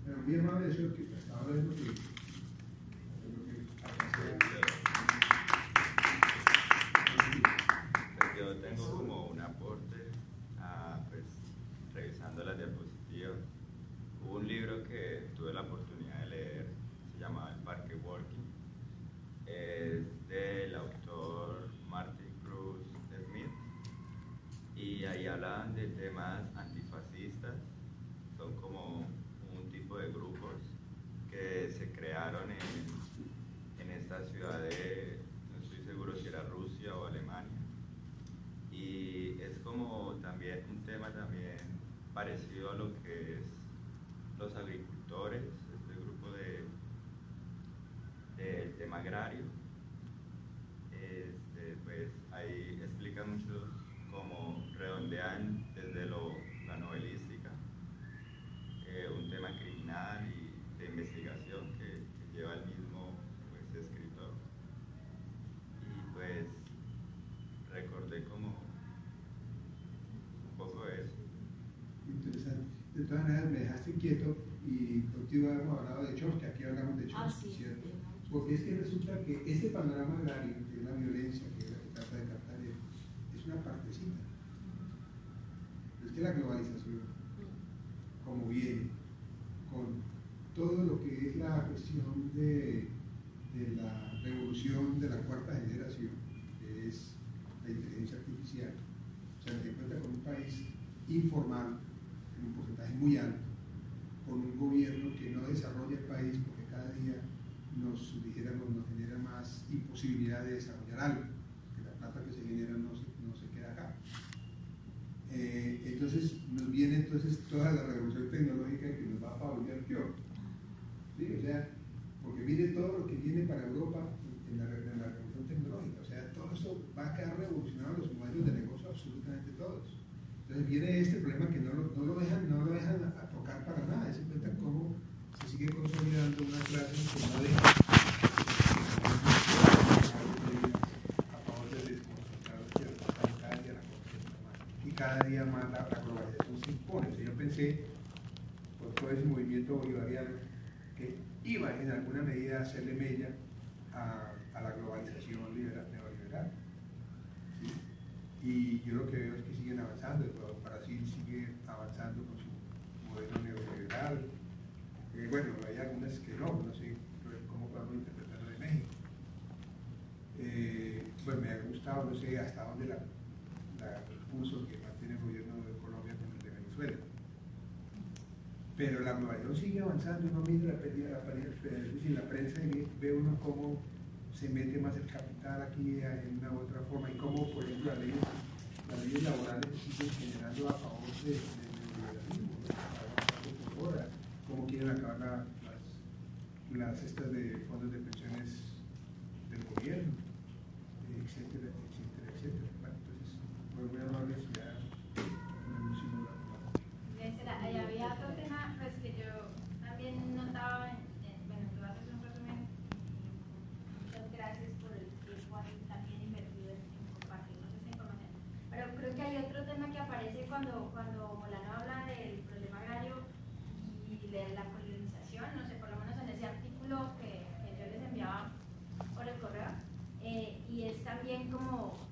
bueno, muy amable eso es lo que hasta ahora es lo que, es lo que alcancé a- Pues yo tengo como un aporte, a, pues, revisando las diapositivas. Hubo un libro que tuve la oportunidad de leer, se llamaba El Parque Walking. Es del autor Martin Cruz Smith. Y ahí hablaban de temas antifascistas. Son como un tipo de grupos que se crearon en, en esta ciudad de, no estoy seguro si era Rusia o Alemania. Y es como también un tema también parecido a lo que es los agricultores, este grupo de del tema agrario. Este, pues ahí explican muchos como redondean desde lo, la novelística, eh, un tema criminal y de investigación que, que lleva el mismo pues, escritor. Y pues recordé como un poco eso. Interesante. De todas maneras, me dejaste inquieto hemos hablado de Chomsky, aquí hablamos de Ah, Chomsky, sí. ¿cierto? Porque es que resulta que este panorama agrario, que es la violencia, que es la que trata de captar es una partecita. Pero es que la globalización, como viene, con todo lo que es la cuestión de, de la revolución de la cuarta generación, que es la inteligencia artificial, o sea, se encuentra con un país informal, en un porcentaje muy alto, con un gobierno que no desarrolla el país porque cada día nos, dijéramos, nos genera más imposibilidad de desarrollar algo, que la plata que se genera no se, queda acá. Eh, entonces nos viene entonces toda la revolución tecnológica que nos va a favorecer peor. ¿Sí? O sea, porque mire todo lo que viene para Europa en la, revolución tecnológica. O sea, todo esto va a quedar revolucionado los modelos de negocio absolutamente todos. Entonces viene este problema que no lo, no dejan, no lo dejan a, a tocar para nada. Se cuenta cómo se sigue consolidando una clase que no deja a favor de desconcentrar los tierras, cada día la cosa está más. Y cada día más la, la globalización se pensé, por todo ese movimiento bolivariano, que iba en alguna medida a hacerle mella a, la globalización liberal, neoliberal. Y yo lo que veo es que siguen avanzando, el Brasil sigue avanzando con su modelo neoliberal. Eh, bueno, hay algunas que no, no sé cómo podemos interpretarlo de México. Eh, pues me ha gustado, no sé hasta dónde la, la el pulso que mantiene el gobierno de Colombia con el de Venezuela. Pero la globalización sigue avanzando, uno mira la, pérdida- la, pérdida- es decir, la prensa y ve uno cómo se mete más el capital aquí en una u otra forma y cómo, por ejemplo, las leyes, las leyes laborales siguen generando a favor de- del neoliberalismo, avanzando por hora, cómo quieren acabar la- las, las estas de fondos de pensiones del gobierno, eh, etcétera, etcétera, etcétera. Bueno, entonces, pues muy amable si ya me mencionó la Gracias. Ahí había otro tema pues, que yo también notaba, en, en- bueno, tú haces un resumen y muchas gracias por el tiempo ahí también invertido en, en compartirnos esta información. Pero creo que hay otro que aparece cuando, cuando Molano habla del problema agrario y de la colonización, no sé, por lo menos en ese artículo que, que yo les enviaba por el correo, eh, y es también como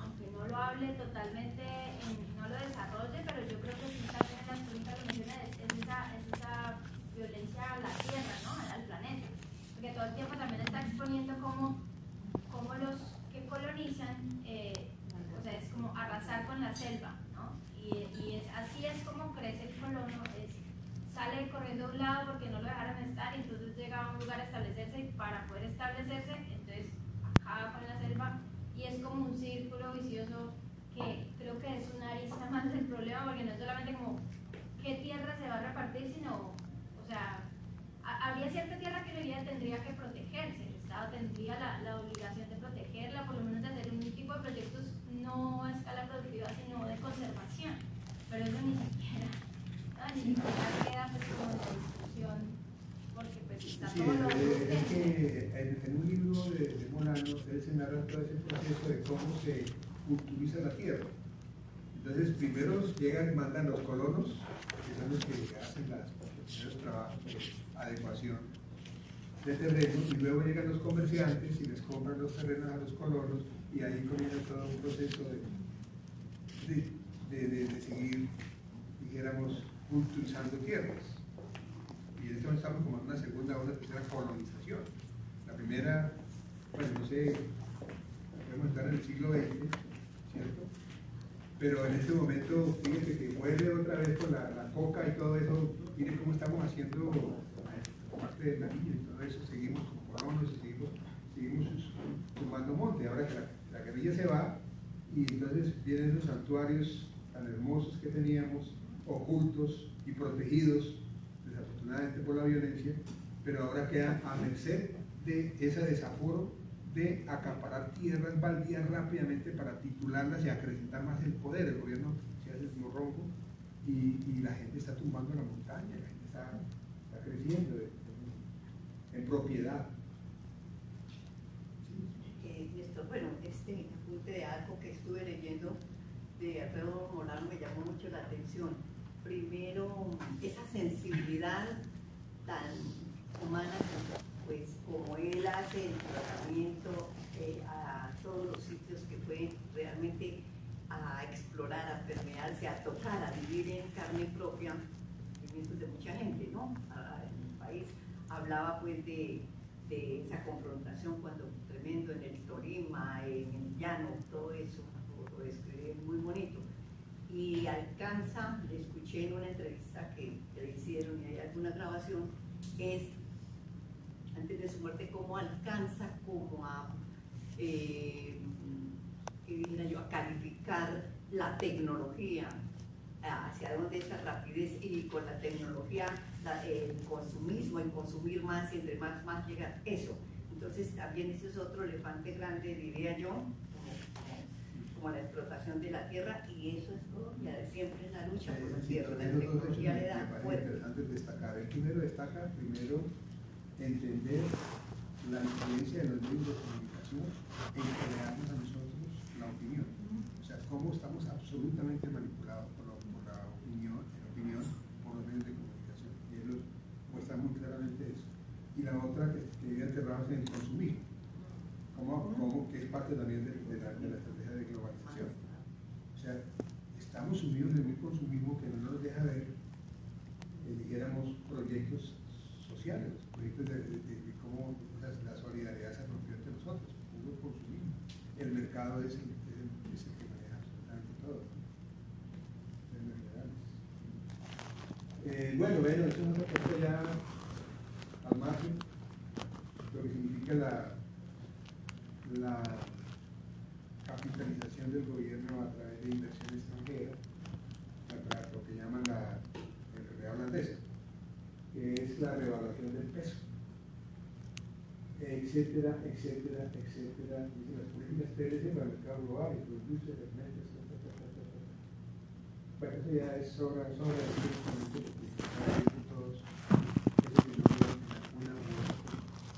aunque no lo hable totalmente, en- no lo desarrolle, pero yo creo que sí también en las lo menciona, es, es esa, es esa violencia a la tierra, ¿no? al planeta. Porque todo el tiempo también está exponiendo cómo, cómo los que colonizan, eh, o sea, es como arrasar con la selva, sale corriendo a un lado porque no lo dejaron estar y entonces llega a un lugar a establecerse y para poder establecerse, entonces acaba con la selva y es como un círculo vicioso que creo que es una arista más del problema porque no es solamente como qué tierra se va a repartir, sino, o sea, ha- habría cierta tierra que realidad tendría que protegerse, el Estado tendría la, la obligación de protegerla, por lo menos de hacer un tipo de proyectos no a escala productiva, sino de conservación, pero eso ni siquiera queda pues como en la discusión porque pues está Sí, eh, es que en, un libro de, de Molano él se narra todo ese proceso de cómo se culturiza la tierra. Entonces, primero llegan, mandan los colonos, que son los que hacen las- los primeros trabajos de adecuación de terrenos, y luego llegan los comerciantes y les compran los terrenos a los colonos, y ahí comienza todo un proceso de, de- de- de seguir, dijéramos, culturizando tierras. Y en este estamos como una segunda o una tercera colonización. La primera, bueno, no sé, podemos estar en el siglo XX, ¿cierto? Pero en este momento, fíjense que vuelve otra vez con la, la coca y todo eso, miren cómo estamos haciendo parte de la niña y todo eso, seguimos con colonos y seguimos, seguimos sumando monte. Ahora que la, la guerrilla se va, y entonces vienen esos santuarios tan hermosos que teníamos, ocultos y protegidos, por la violencia, pero ahora quedan a merced de ese desaforo de acaparar tierras baldías rápidamente para titularlas y acrecentar más el poder. El gobierno se hace el morrongo y, y la gente está tumbando la montaña, la gente está, creciendo en, propiedad. Eh, bueno, este apunte de algo que estuve leyendo de Alfredo Molano me llamó mucho la atención. Primero, tan humana, pues como él hace el tratamiento eh, a todos los sitios que fue realmente a explorar, a permearse, a tocar, a vivir en carne propia, sentimientos de mucha gente, ¿no? En el país. Hablaba pues de, de esa confrontación cuando tremendo en el Tolima, en el llano, todo eso, lo, describe muy bonito. Y alcanza, le escuché en una entrevista que, hicieron y hay alguna grabación, es antes de su muerte, cómo alcanza como a, eh, ¿qué dijera yo?, a calificar la tecnología hacia dónde esa rapidez y con la tecnología, el consumismo, el consumir más y entre más, más llega eso. Entonces también ese es otro elefante grande, diría yo, como, la explotación de la tierra y eso es todo, ya de siempre en la lucha por la tierra, la tecnología le da fuerza. interesante destacar. El primero destaca, primero, entender la influencia de los medios de comunicación en crearnos a nosotros la opinión. O sea, cómo estamos absolutamente manipulados por la, por la opinión, en opinión por los medios de comunicación. Y él muestra muy claramente eso. Y la otra, que, que vive enterrados en el consumismo, como, como que es parte también de, de la, de la estrategia de globalización. Sea, estamos sumidos en un consumismo que no nos deja ver, eh, dijéramos, proyectos sociales, proyectos de, cómo sea, la solidaridad se rompió entre nosotros, puro consumismo. El mercado es el, que maneja absolutamente todo. Eh, bueno, bueno, eso es una cosa ya al margen, lo que significa la, la capitalización del gobierno a través de inversión extranjera, a través de lo que llaman la el real holandesa, que es la revaluación del peso, etcétera, etcétera, etcétera. Las políticas TLC para mercado global, ya es.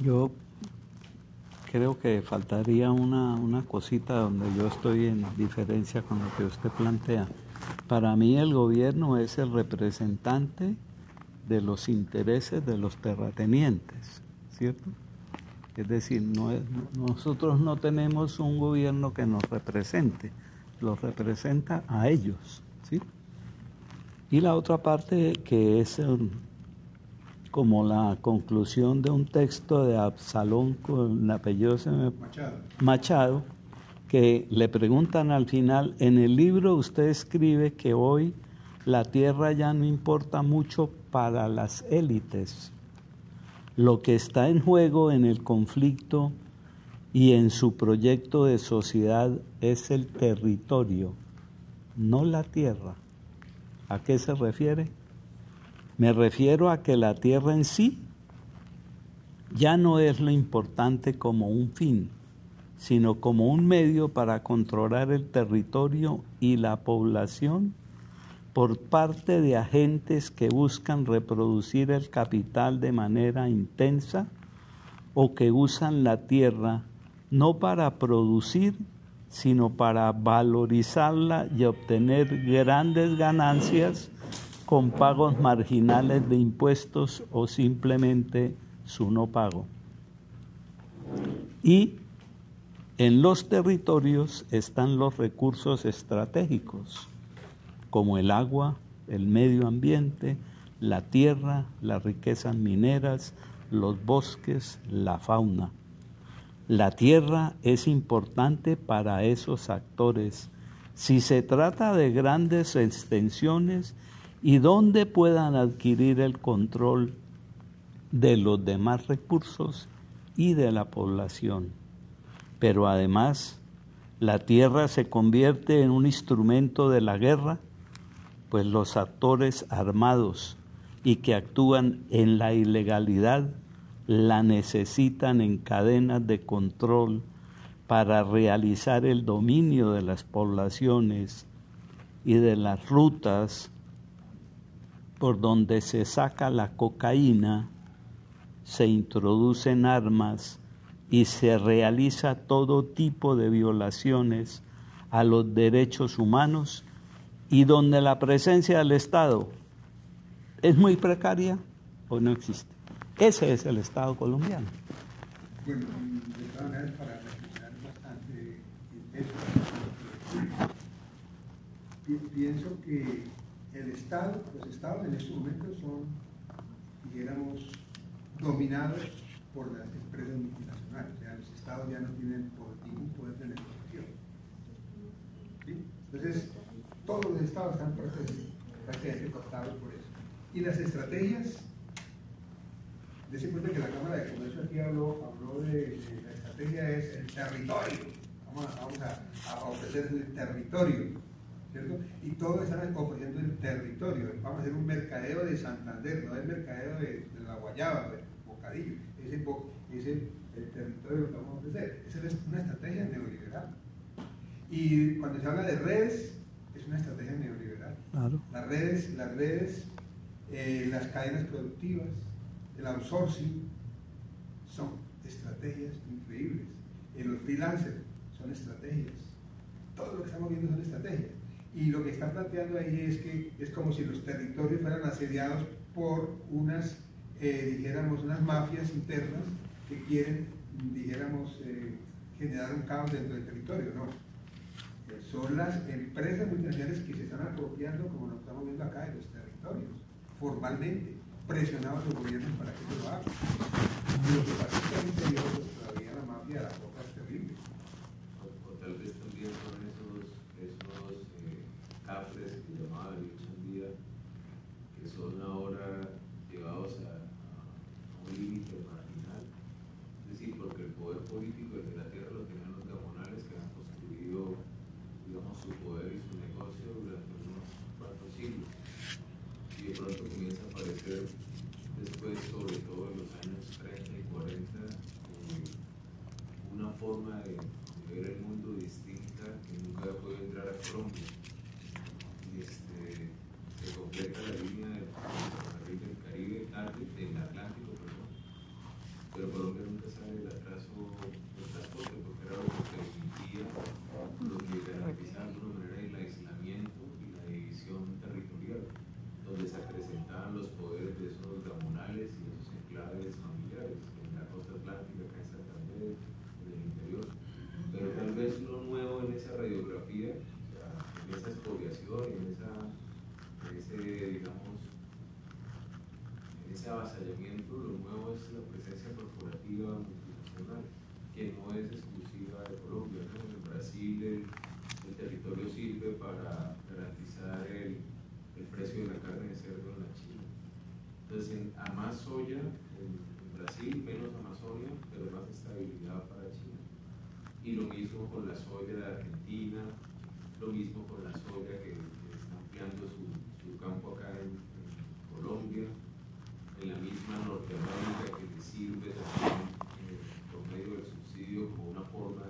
Yo creo que faltaría una, una cosita donde yo estoy en diferencia con lo que usted plantea. Para mí el gobierno es el representante de los intereses de los terratenientes, ¿cierto? Es decir, no es- nosotros no tenemos un gobierno que nos represente, los representa a ellos, ¿sí? Y la otra parte que es um, como la conclusión de un texto de Absalón con apellido Machado. Machado, que le preguntan al final, en el libro usted escribe que hoy la tierra ya no importa mucho para las élites. Lo que está en juego en el conflicto y en su proyecto de sociedad es el territorio, no la tierra. ¿A qué se refiere? Me refiero a que la tierra en sí ya no es lo importante como un fin, sino como un medio para controlar el territorio y la población por parte de agentes que buscan reproducir el capital de manera intensa o que usan la tierra no para producir, sino para valorizarla y obtener grandes ganancias con pagos marginales de impuestos o simplemente su no pago. Y en los territorios están los recursos estratégicos, como el agua, el medio ambiente, la tierra, las riquezas mineras, los bosques, la fauna. La tierra es importante para esos actores si se trata de grandes extensiones y donde puedan adquirir el control de los demás recursos y de la población. Pero además, la tierra se convierte en un instrumento de la guerra, pues los actores armados y que actúan en la ilegalidad la necesitan en cadenas de control para realizar el dominio de las poblaciones y de las rutas por donde se saca la cocaína, se introducen armas y se realiza todo tipo de violaciones a los derechos humanos y donde la presencia del Estado es muy precaria o no existe. Ese es el Estado colombiano. Bueno, de todas maneras, para reflexionar bastante eso, pi- pienso que el Estado, los Estados en estos momentos son, dijéramos, dominados por las empresas multinacionales. O sea, los Estados ya no tienen ningún poder de negociación. ¿Sí? Entonces, todos los Estados están prácticamente cooptados por eso. Y las estrategias Dese cuenta que la Cámara de Comercio aquí habló, habló de, la estrategia es el territorio. Vamos, a, ofrecer el territorio. ¿cierto? Y todos están ofreciendo el territorio. Vamos a hacer un mercadeo de Santander, no el mercadeo de, de la Guayaba, de Bocadillo. Ese, bo- ese el territorio que vamos a ofrecer. Esa es una estrategia neoliberal. Y cuando se habla de redes, es una estrategia neoliberal. Claro. Las redes, las redes, eh, las cadenas productivas, el outsourcing, son estrategias increíbles. Eh, los freelancers son estrategias. Todo lo que estamos viendo son estrategias. Y lo que están planteando ahí es que es como si los territorios fueran asediados por unas, eh, dijéramos, unas mafias internas que quieren, dijéramos, eh, generar un caos dentro del territorio. No, son las empresas multinacionales que se están apropiando, como lo estamos viendo acá, de los territorios, formalmente, presionados los gobiernos para que eso lo hagan. Y lo que pasa es que pues, todavía la mafia la boca es terrible. O, o tal vez también son esos, esos eh, cafres que llamaba Darío Chandía, que son ahora llevados a, a un límite marginal. Es decir, porque el poder político de la tierra lo tenían los gamonales que han construido, digamos, su poder y su negocio durante unos cuantos siglos. Y de pronto comienza a aparecer después, sobre todo en los años 30 y 40, eh, una forma de, de ver el mundo distinta que nunca había podido entrar a Colombia. Y este, se completa la línea del ferrocarril del Caribe, tarde, del Atlántico, perdón. Pero Colombia nunca sale del atraso del transporte porque era lo que permitía, lo que garantizaba de alguna manera el aislamiento y la división territorial, donde se acrecentaban los poderes de esos gamonales y esos enclaves familiares en la costa atlántica, acá en Santander, en el interior. Pero tal vez lo nuevo en esa radiografía, o sea, en esa expoliación, en, esa, en ese, digamos, en ese avasallamiento, lo nuevo es la presencia corporativa multinacional, que no es exclusiva de Colombia. ¿no? En Brasil el, territorio sirve para garantizar el, el precio de la carne de cerdo en la China. Entonces, en, a más soya en, Brasil, menos Amazonia, pero más estabilidad para China. Y lo mismo con la soya de Argentina, lo mismo con la soya que, está ampliando su, su campo acá en, en Colombia, en la misma Norteamérica que le sirve también eh, por medio del subsidio como una forma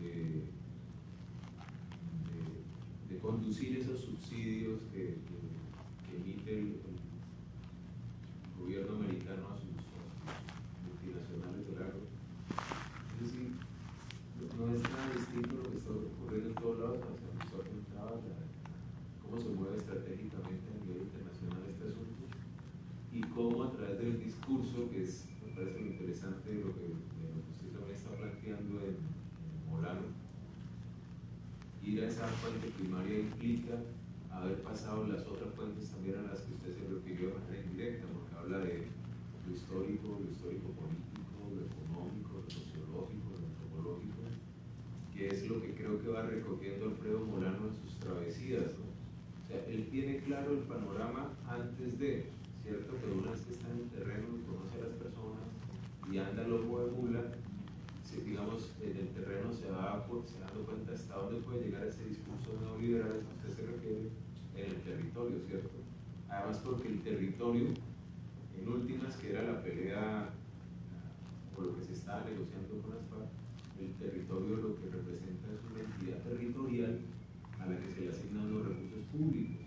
de, de, de- de conducir esos subsidios que, emite el, gobierno americano a sus, multinacionales del agro. Es decir, no es nada distinto lo que está ocurriendo en todos lados, o sea, la- cómo se mueve estratégicamente a nivel internacional este asunto y cómo a través del discurso, que es, me parece muy interesante lo que, de lo que usted también está planteando en, en Molano, ir a esa fuente primaria implica haber pasado las otras fuentes también a las que usted se refirió de manera porque habla de lo histórico, lo histórico político, lo económico, lo sociológico, lo antropológico, que es lo que creo que va recogiendo Alfredo Molano en sus travesías. ¿no? O sea, él tiene claro el panorama antes de, ¿cierto? Pero una vez que está en el terreno y conoce a las personas y anda loco de mula, se- digamos, en el terreno se va se dando cuenta hasta dónde puede llegar ese discurso neoliberal al que usted se refiere en el territorio, ¿cierto? Además porque el territorio, en últimas, que era la pelea ah, por lo que se estaba negociando con las FARC, el territorio lo que representa es una entidad territorial a la que se le asignan los recursos públicos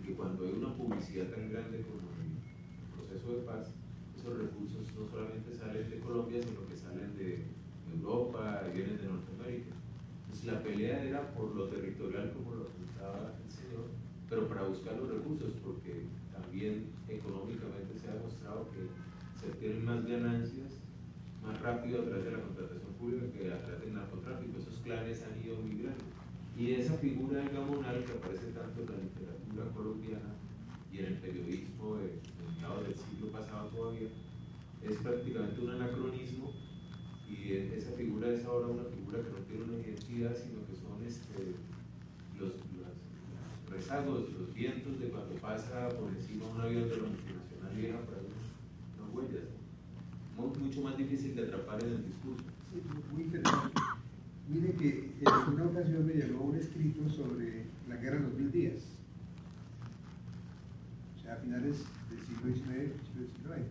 y que cuando hay una publicidad tan grande como el proceso de paz, esos recursos no solamente salen de Colombia, sino que salen de Europa vienen de Norteamérica. Entonces la pelea era por lo territorial, como lo apuntaba el señor, pero para buscar los recursos, porque también económicamente se ha demostrado que se obtienen más ganancias más rápido a través de la contratación pública que a través del narcotráfico. Esos clanes han ido migrando. Y esa figura del gamonal que aparece tanto en la literatura colombiana y en el periodismo de mediados del siglo pasado todavía, es prácticamente un anacronismo y esa figura es ahora una figura que no tiene una identidad, sino que son este, los, los rezagos, los vientos de cuando pasa por encima un avión de la multinacional y deja por ahí unas huellas. Mu- mucho más difícil de atrapar en el discurso. Sí, muy interesante. Mire que en una ocasión me llegó un escrito sobre la guerra de los mil días, o sea, a finales del siglo XIX, siglo XX.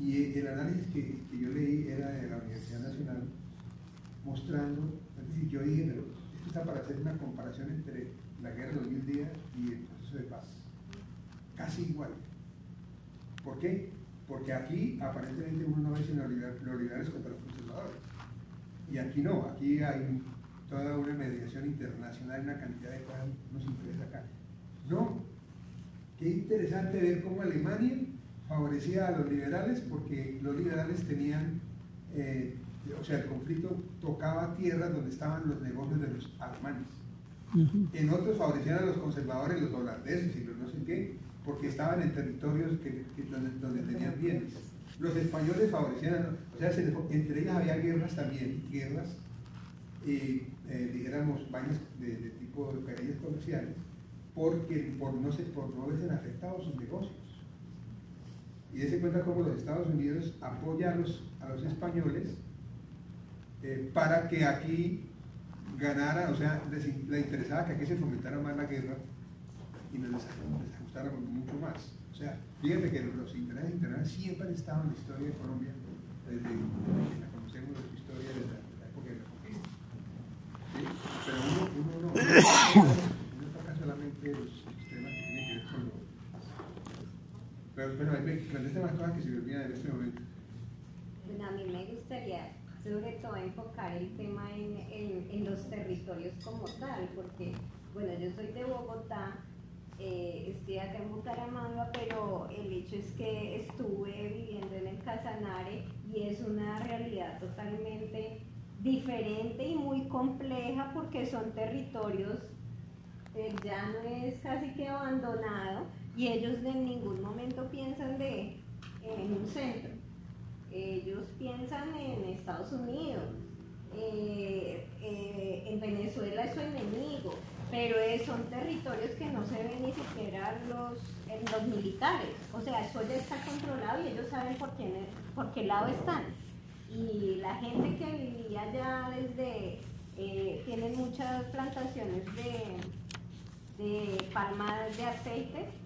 Y el análisis que, que yo leí era de la Universidad Nacional, mostrando, es decir, yo dije, pero esto está para hacer una comparación entre la guerra de los mil días y el proceso de paz. Casi igual. ¿Por qué? Porque aquí aparentemente uno no ve sino neoliberales contra los conservadores. Y aquí no, aquí hay toda una mediación internacional, una cantidad de cosas nos interesa acá. No, qué interesante ver cómo Alemania favorecía a los liberales porque los liberales tenían, eh, o sea, el conflicto tocaba tierras donde estaban los negocios de los alemanes. En otros favorecían a los conservadores, los holandeses y los no sé qué, porque estaban en territorios que, donde, tenían bienes. Los españoles favorecían, o sea, entre ellas había guerras también, guerras, eh, dijéramos, vainas de, tipo de comerciales, porque por no, se, por no verse afectados sus negocios. Y se cuenta cómo los Estados Unidos apoyan a los, a los españoles eh, para que aquí ganara, o sea, les, interesaba que aquí se fomentara más la guerra y nos les, ajustara mucho más. O sea, fíjate que los intereses internacionales siempre han estado en la historia de Colombia, desde que la conocemos de historia la, época de la conquista. ¿Sí? Pero uno, uno no, uno toca solamente los, temas que tienen que ver con lo... Pero bueno, hay más cosas que se me olvidan en este momento. A mí me gustaría sobre todo enfocar el tema en, en, los territorios como tal, porque, bueno, yo soy de Bogotá, eh, estoy acá en Bucaramanga, pero el hecho es que estuve viviendo en el Casanare y es una realidad totalmente diferente y muy compleja porque son territorios, el llano es casi que abandonado y ellos en ningún momento piensan de en un centro ellos piensan en Estados Unidos, eh, eh, en Venezuela es su enemigo, pero son territorios que no se ven ni siquiera los, los militares, o sea, eso ya está controlado y ellos saben por qué, por qué lado están. Y la gente que vivía allá desde, eh, tienen muchas plantaciones de, de palmas de aceite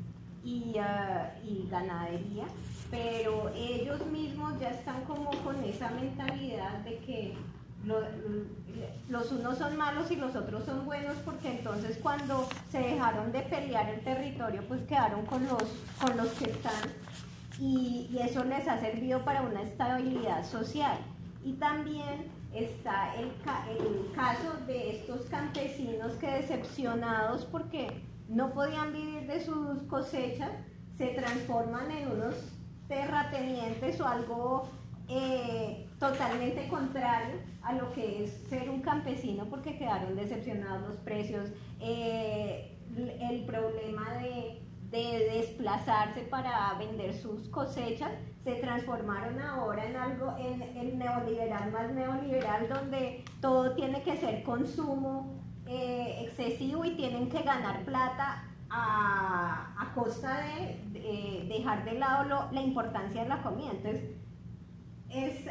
y, ah, y ganadería, pero ellos mismos ya están como con esa mentalidad de que los unos son malos y los otros son buenos porque entonces cuando se dejaron de pelear el territorio pues quedaron con los, con los que están y, eso les ha servido para una estabilidad social. Y también está el, el caso de estos campesinos que decepcionados porque no podían vivir de sus cosechas, se transforman en unos terratenientes o algo eh, totalmente contrario a lo que es ser un campesino porque quedaron decepcionados los precios, eh, el problema de, desplazarse para vender sus cosechas, se transformaron ahora en algo, en el neoliberal más neoliberal, donde todo tiene que ser consumo eh, excesivo y tienen que ganar plata a, costa de, dejar de lado la importancia de la comida. Entonces, es,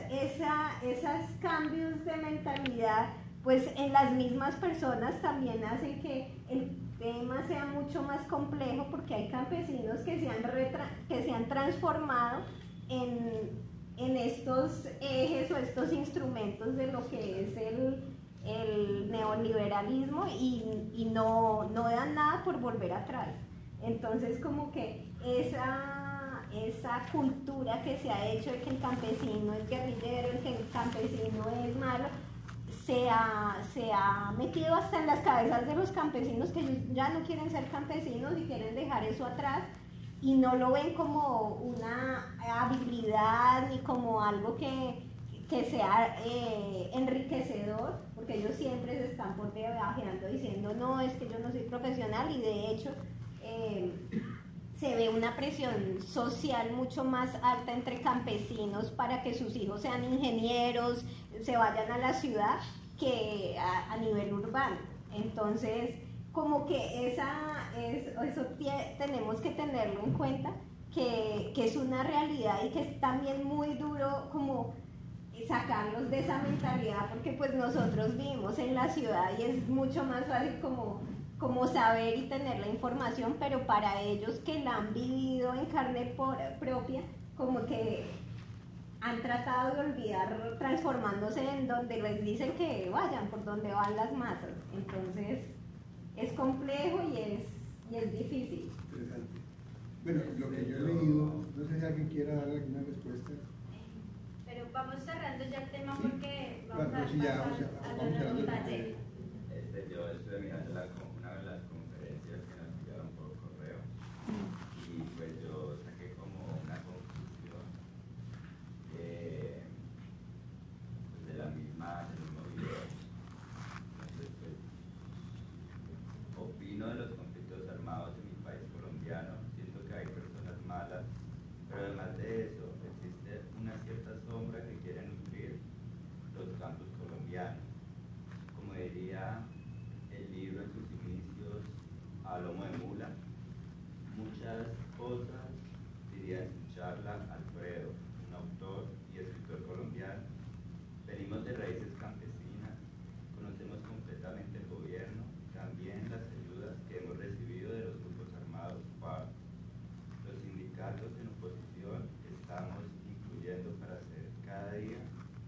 esos cambios de mentalidad, pues en las mismas personas también hacen que el tema sea mucho más complejo porque hay campesinos que se han, que se han transformado en, en estos ejes o estos instrumentos de lo que es el, el neoliberalismo y, no, no, dan nada por volver atrás. Entonces como que esa, esa cultura que se ha hecho de que el campesino es guerrillero, que el campesino es malo, se ha, se ha metido hasta en las cabezas de los campesinos que ya no quieren ser campesinos y quieren dejar eso atrás y no lo ven como una habilidad ni como algo que, que sea eh, enriquecedor, porque ellos siempre se están por debajeando diciendo, no, es que yo no soy profesional y de hecho eh, se ve una presión social mucho más alta entre campesinos para que sus hijos sean ingenieros, se vayan a la ciudad, que a, nivel urbano. Entonces, como que esa, es, eso tenemos que tenerlo en cuenta, que, que es una realidad y que es también muy duro como sacarlos de esa mentalidad porque pues nosotros vivimos en la ciudad y es mucho más fácil como, como saber y tener la información, pero para ellos que la han vivido en carne propia, como que han tratado de olvidar transformándose en donde les dicen que vayan, por donde van las masas. Entonces es complejo y es, y es difícil. Interesante. Bueno, lo que yo he leído, no sé si alguien quiera dar alguna respuesta. Pero vamos cerrando ya el tema porque vamos Bueno, a sí, ya, pasar vamos a- a. Este, yo mirando la, con- una de las conferencias que nos enviaron por correo y pues yo saqué como una conclusión eh, pues, de la misma, del mismo video. Entonces, pues, opino de los conflictos armados en mi país colombiano, siento que hay personas malas, pero además de eso existe una cierta sombra que quiere nutrir los campos colombianos como diría el libro en sus inicios a lomo de mula, muchas cosas diría en su charla Alfredo, un autor y escritor colombiano. Venimos de raíces campesinas, conocemos completamente el gobierno, también las ayudas que hemos recibido de los grupos armados FARC. Los sindicatos en oposición estamos incluyendo para hacer cada día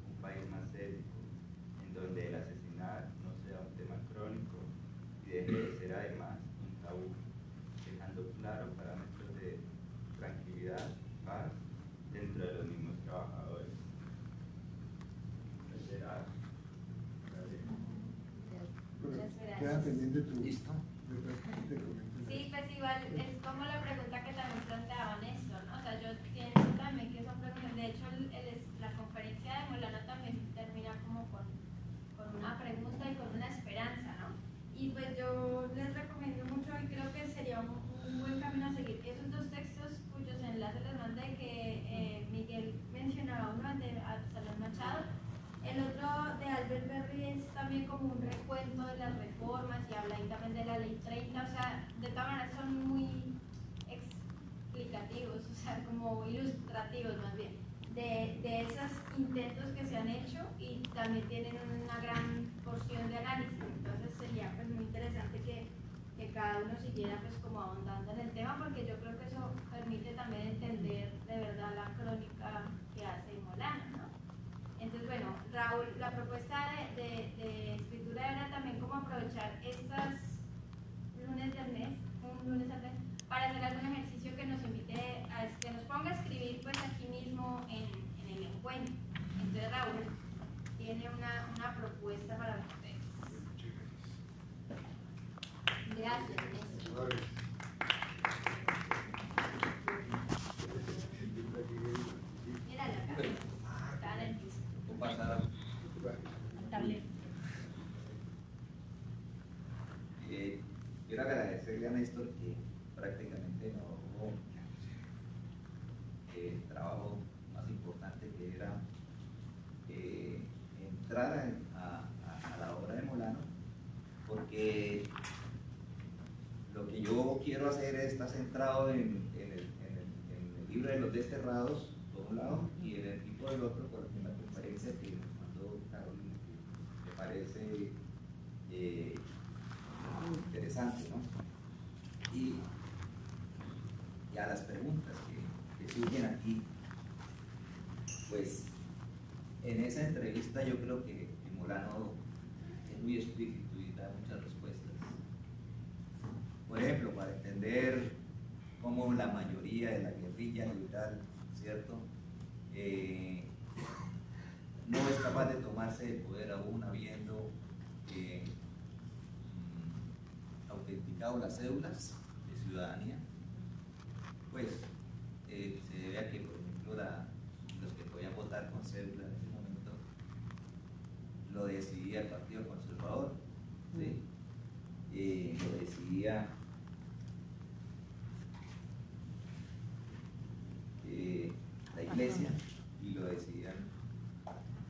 un país más ético, en donde el asesinar no sea un tema crónico y deje de ser además un tabú, dejando claro parámetros de tranquilidad, paz dentro de los mismos trabajadores. Pues será- Bueno, Muchas gracias. queda pendiente tu Listo. de tu- de comentario. Sí, pues igual es como la pregunta que también planteaban esto, ¿no? O sea, yo pienso también que son preguntas, de hecho el- el- la conferencia de Molano también termina como con, con una pregunta y con una esperanza, ¿no? Y pues yo les recomiendo mucho y creo que sería un, un buen camino a seguir esos dos textos cuyos enlaces les mandé que eh, Miguel mencionaba uno, el de Absalón Machado, el otro de Albert Berry es también como un recuento de las reformas y habla ahí también de la ley 30, o sea, de todas maneras son muy o sea, como ilustrativos más bien, de, de esos intentos que se han hecho y también tienen una gran porción de análisis, entonces sería pues muy interesante que, que cada uno siguiera pues como ahondando en el tema porque yo creo que eso permite también entender de verdad la crónica que hace Molano, ¿no? Entonces, bueno, Raúl, la propuesta de, de- de escritura era también como aprovechar estas lunes del mes, un lunes al mes, para hacer algún ejercicio que nos invite a que nos ponga a escribir pues aquí mismo en, en el encuentro. Entonces, Raúl tiene una, una propuesta para ustedes. Gracias. Néstor. Mírala acá. Está en el piso. Puedo pasar a- El tablero. Eh, quiero agradecerle a Néstor que prácticamente no hubo eh, el trabajo más importante que era eh, entrar a, a- a la obra de Molano, porque lo que yo quiero hacer está centrado en, el, libro de los desterrados, por un lado, y en el tipo del otro, porque la conferencia que mandó Carolina, que me parece eh, interesante, ¿no? Y, a las preguntas que, surgen aquí, pues en esa entrevista yo creo que, que Molano es muy explícito y da muchas respuestas. Por ejemplo, para entender cómo la mayoría de la guerrilla militar, ¿cierto? Eh, no es capaz de tomarse el poder aún habiendo eh, mm, autenticado las cédulas de ciudadanía, pues eh, se debe a que, por ejemplo, la- los que podían votar con cédula en ese momento lo decidía el Partido Conservador, ¿sí? Eh, lo decidía eh, la iglesia y lo decidían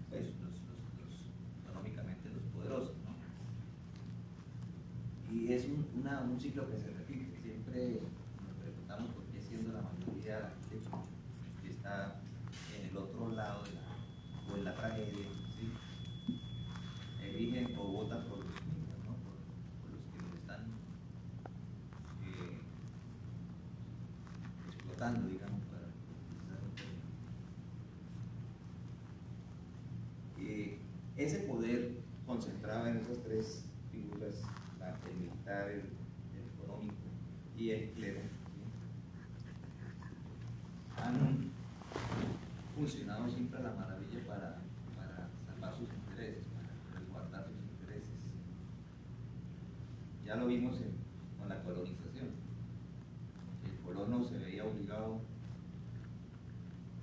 pues, los, los- los- económicamente los poderosos. ¿no? Y es un, una- un ciclo que se repite, siempre nos preguntamos por qué siendo la mayoría que está en el otro lado o en la tragedia, eligen o votan por los ¿no? por, los que nos están eh, explotando, digamos, para. Eh, ese poder concentrado en esas tres figuras, la- el militar, el, el económico y el clero, ¿sí? han funcionado siempre a la maravilla para, para salvar sus intereses, para resguardar sus intereses. Ya lo vimos en- con la colonización. El colono se veía obligado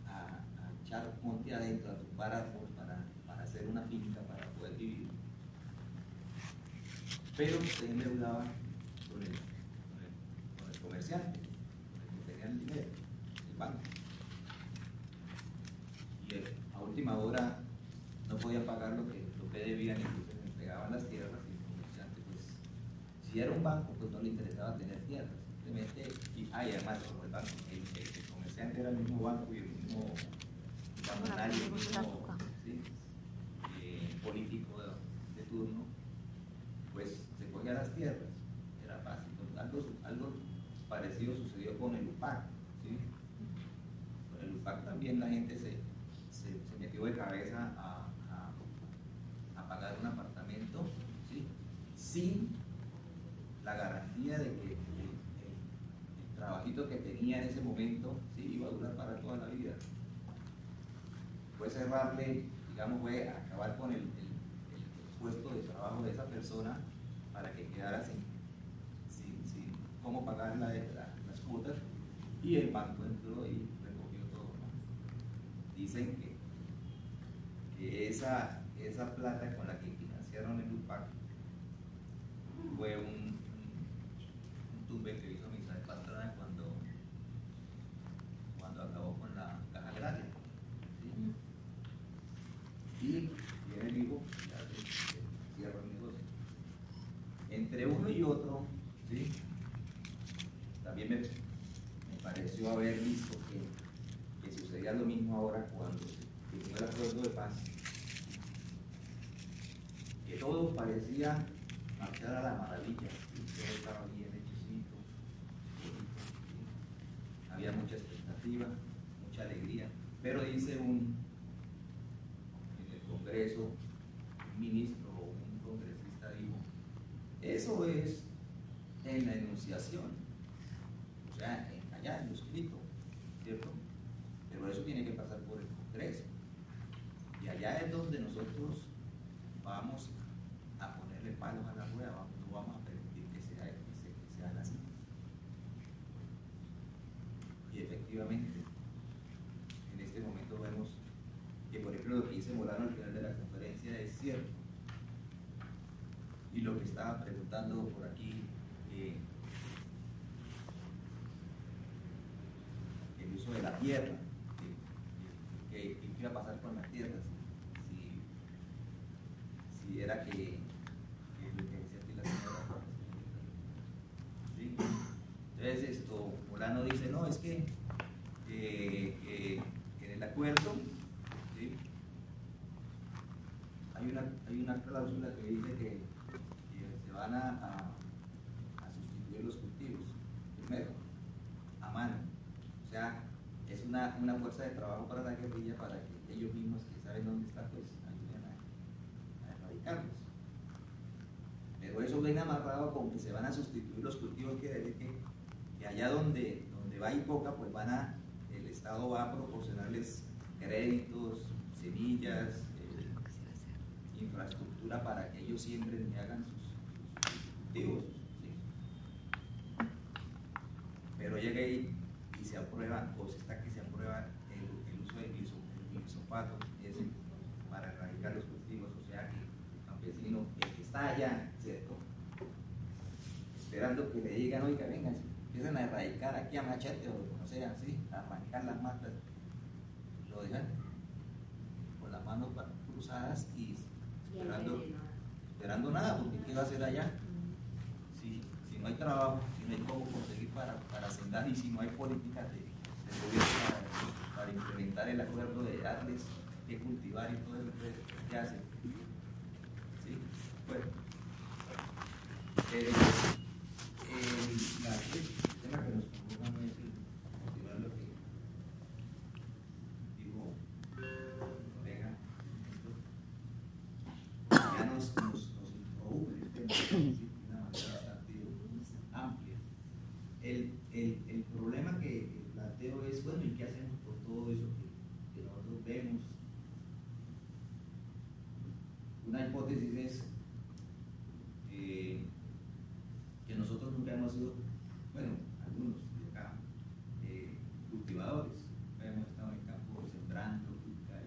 a, a echar monte adentro, a tumbar árboles para, para hacer una finca, para poder vivir. Pero se endeudaba con el, con el, con el comerciante, con el que tenía el dinero, el banco. Y él, a última hora no podía pagar lo que, lo que debían, entonces le entregaban las tierras y el comerciante, pues, si era un banco, pues no le interesaba tener tierras, simplemente, y, ah, y además, el banco, el, comerciante era el mismo banco y el mismo el mismo sí, eh, político de, de turno, pues se cogía las tierras, era fácil. Algo, algo parecido sucedió con el UPAC, ¿sí? Con el UPAC también la gente se, se, se metió de cabeza a, a- a pagar un apartamento, ¿sí? Sin la garantía de que el, el- el trabajito que tenía en ese momento ¿sí? iba a durar para toda la vida. Fue cerrarle, digamos, fue acabar con el, el- el puesto de trabajo de esa persona para que quedara sin, sin, sin cómo pagar la- la- las cuotas y el banco entró y recogió todo. ¿no? Dicen que, que esa, esa plata con la que financiaron el UPAC fue un, un, un tumbe que hizo Misael Pastrana cuando, cuando acabó con la caja agraria. ¿sí? Y viene el hijo y hace- cierra el negocio. Entre uno y otro, ¿sí? también me, me pareció haber visto que, que sucedía lo mismo ahora cuando se firmó el acuerdo de paz que todo parecía marchar a la maravilla, y todo estaba bien hechecito, bonito, ¿sí? había mucha expectativa, mucha alegría, pero dice un en el Congreso, un ministro o un congresista dijo, eso es en la enunciación, o sea, en allá, en lo escrito, ¿cierto? Pero eso tiene que pasar por el Congreso. Y allá es donde nosotros vamos a ponerle palos a la rueda, vamos- no vamos a permitir que, sea, que, se, que se haga así. Y en este momento vemos que, por ejemplo, lo que dice Molano al final de la conferencia es cierto. Y lo que estaba preguntando por aquí, eh, el uso de la tierra, qué iba a pasar con las tierras, si, era que lo que decía aquí la señora. ¿sí? Entonces esto, Molano dice, no, es que eh, eh, en el acuerdo ¿sí? hay, una, hay una cláusula que dice que, que se van a, a- a sustituir los cultivos, primero, a mano. O sea, es una, una fuerza de trabajo para la guerrilla para que ellos mismos que saben dónde está, pues ayuden a, a erradicarlos. Pero eso viene amarrado con que se van a sustituir los cultivos, que que, que allá donde, donde va y poca, pues van a, el Estado va a proporcionarles créditos, semillas, eh, infraestructura para que ellos siembren y hagan sus, sus cultivos. ¿sí? Pero llega ahí y se aprueba, o se está que se aprueba el, el uso del gliso- el glisofato ese, para erradicar los cultivos, o sea que el campesino, el que está allá, ¿cierto? Esperando que le digan, oiga, vengan, empiezan a erradicar aquí a machete o no sé, así, a arrancar las matas, lo dejan con las manos cruzadas y esperando, esperando nada, porque ¿qué va a hacer allá? Si, si no hay trabajo, si no hay cómo conseguir para, para sembrar y si no hay políticas de, de gobierno para, para implementar el acuerdo de darles qué cultivar y todo eso, ¿qué hacen? ¿Sí? Bueno. Eh, el, la, el tema que nos convoca no es el continuar lo que dijo Vega, ya nos, nos, nos introdujo en el tema ¿sí? de una manera bastante amplia. El, el, el problema que planteo es, bueno, ¿y qué hacemos por todo eso que, que nosotros vemos? Una hipótesis es eh, que nosotros nunca hemos sido, bueno, algunos de acá, eh, cultivadores, hemos estado en el campo sembrando, yuca,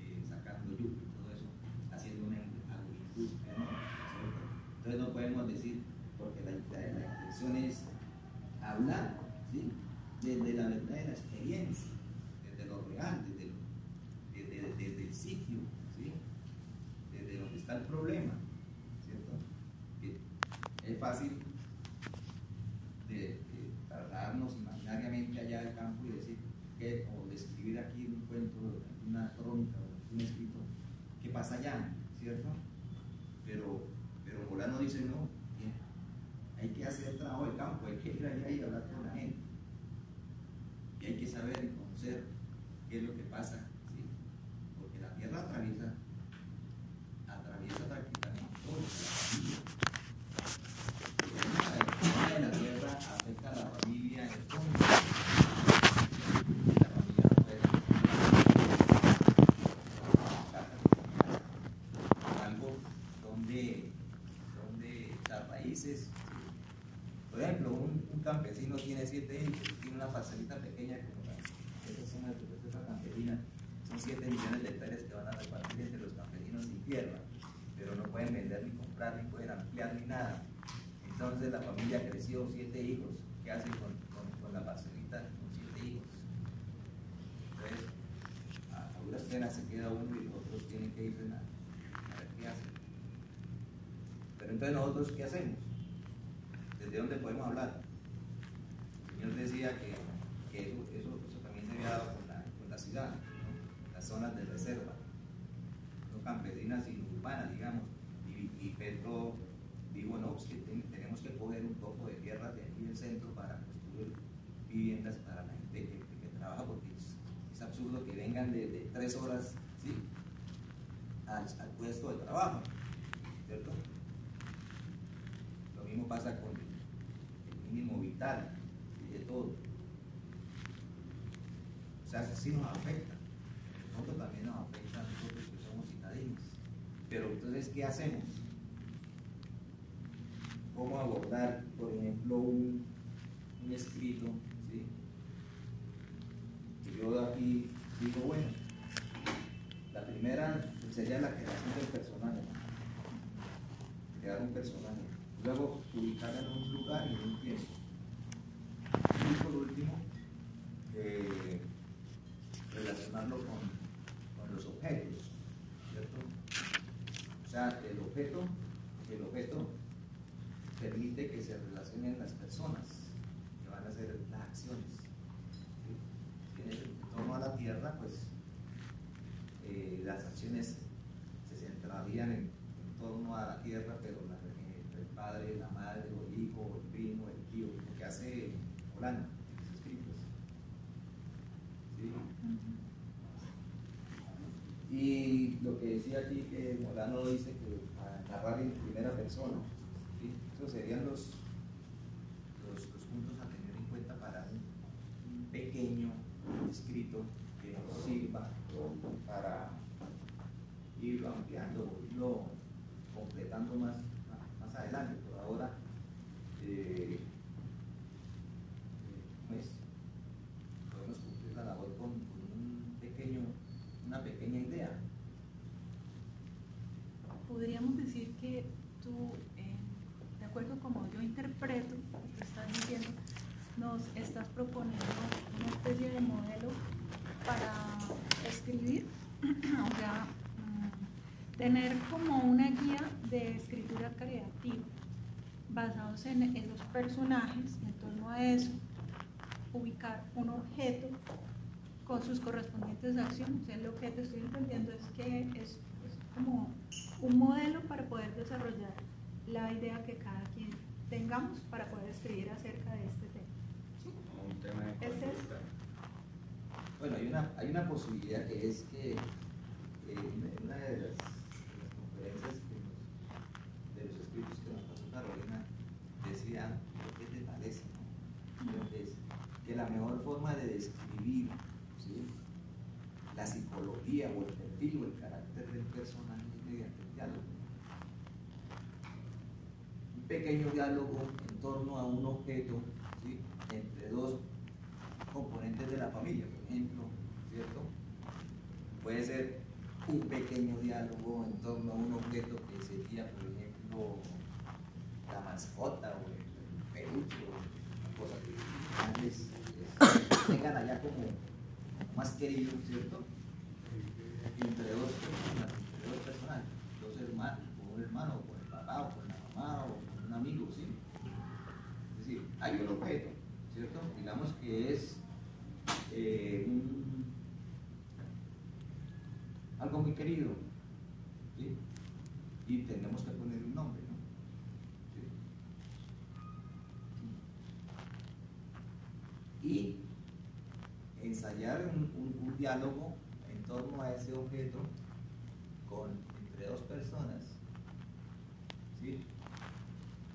eh, sacando yuca y todo eso, haciendo una agroindustria, ¿no? ¿Cierto? Entonces no podemos decir, porque la, la, la intención es hablar, ¿sí? Desde la verdadera experiencia, desde lo real, desde, el sitio. Desde donde está el problema, ¿cierto? Que es fácil de, de trasladarnos imaginariamente allá del campo y decir, que, o describir aquí un cuento, una crónica, un escrito, ¿qué pasa allá? ¿Cierto? Pero, pero Molano dice, no, que hay que hacer trabajo de campo, hay que ir allá y hablar con la gente. Y hay que saber y conocer qué es lo que pasa, ¿sí? Porque la tierra atraviesa, atraviesa prácticamente todo. El problema de la tierra afecta a la familia en el fondo. La familia no puede algo donde, donde las raíces, por ejemplo, un, un campesino tiene siete hijos, tiene una parcelita pequeña como la, esa zona de reserva campesina, son 7 millones de hectáreas que van a repartir entre los campesinos sin tierra, pero no pueden vender ni comprar, ni pueden ampliar ni nada. Entonces la familia creció, siete hijos, ¿qué hacen con, con, con la parcelita con siete hijos? Entonces, a, a duras penas se queda uno y los otros tienen que irse a, a ver qué hacen. Pero entonces nosotros, ¿qué hacemos? ¿Desde dónde podemos hablar? El señor decía que, eso, eso, eso también se había dado con la, con la ciudad, las zonas de reserva, no campesinas sino urbanas, digamos. Y, y Pedro dijo, no, pues que ten- tenemos que coger un poco de tierra de aquí del centro para construir viviendas para la gente que, trabaja, porque es, absurdo que vengan de, de tres horas. Al, puesto de trabajo, ¿cierto? Lo mismo pasa con el mínimo vital y de todo. O sea, sí nos afecta. Nosotros también nos afecta a nosotros que somos citadinos. Pero entonces, ¿qué hacemos? ¿Cómo abordar, por ejemplo, un, un escrito? ¿sí? Que yo aquí digo, bueno, la primera sería la creación del personaje. Crear un personaje. Luego ubicarlo en un lugar y en un tiempo. Y por último, eh, relacionarlo con, con los objetos, ¿cierto? O sea, el objeto, el objeto permite que se relacionen las personas, que van a hacer las acciones. ¿sí? En el torno a la tierra, pues eh, las acciones centrarían en, en torno a la tierra, pero eh, el padre, la madre, el hijo, el primo, el tío, lo que hace Molano en sus escritos. ¿Sí? Y lo que decía aquí que Molano dice que a narrar en primera persona, ¿sí? esos serían los, los, puntos a tener en cuenta para un pequeño escrito que nos sirva para irlo ampliando, irlo completando más, más, adelante. Por ahora, eh, pues, podemos cumplir la labor con, con un pequeño, una pequeña idea. Podríamos decir que tú, eh, de acuerdo como yo interpreto lo que estás diciendo, nos estás proponiendo una especie de modelo para escribir, o sea, mm, tener como una guía de escritura creativa basados en, en los personajes, y en torno a eso, ubicar un objeto con sus correspondientes acciones. Lo que te estoy entendiendo es que es, es como un modelo para poder desarrollar la idea que cada quien tengamos para poder escribir acerca de este tema. Como un tema de es- conducta. Bueno, hay una, hay una posibilidad que es que eh, una de las conferencias que nos- de los escritos que nos pasó Carolina decía, ¿qué te parece? que que la mejor forma de describir la psicología o el perfil o el carácter del personaje es mediante el diálogo. Un pequeño diálogo en torno a un objeto entre dos componentes de la familia, por ejemplo, ¿cierto? Puede ser un pequeño diálogo en torno a un objeto que sería, por ejemplo, la mascota o el peluche o una cosa que les tengan allá como más querido, ¿cierto? Entre dos personas, entre dos personas, dos hermanos, con un hermano, con el papá, con la mamá, o con un amigo, ¿sí? Es decir, hay un objeto, ¿cierto? Digamos que es algo muy querido, ¿sí? Y tenemos que poner un nombre, ¿no? ¿Sí? Y ensayar un, diálogo en torno a ese objeto con, entre dos personas, ¿sí?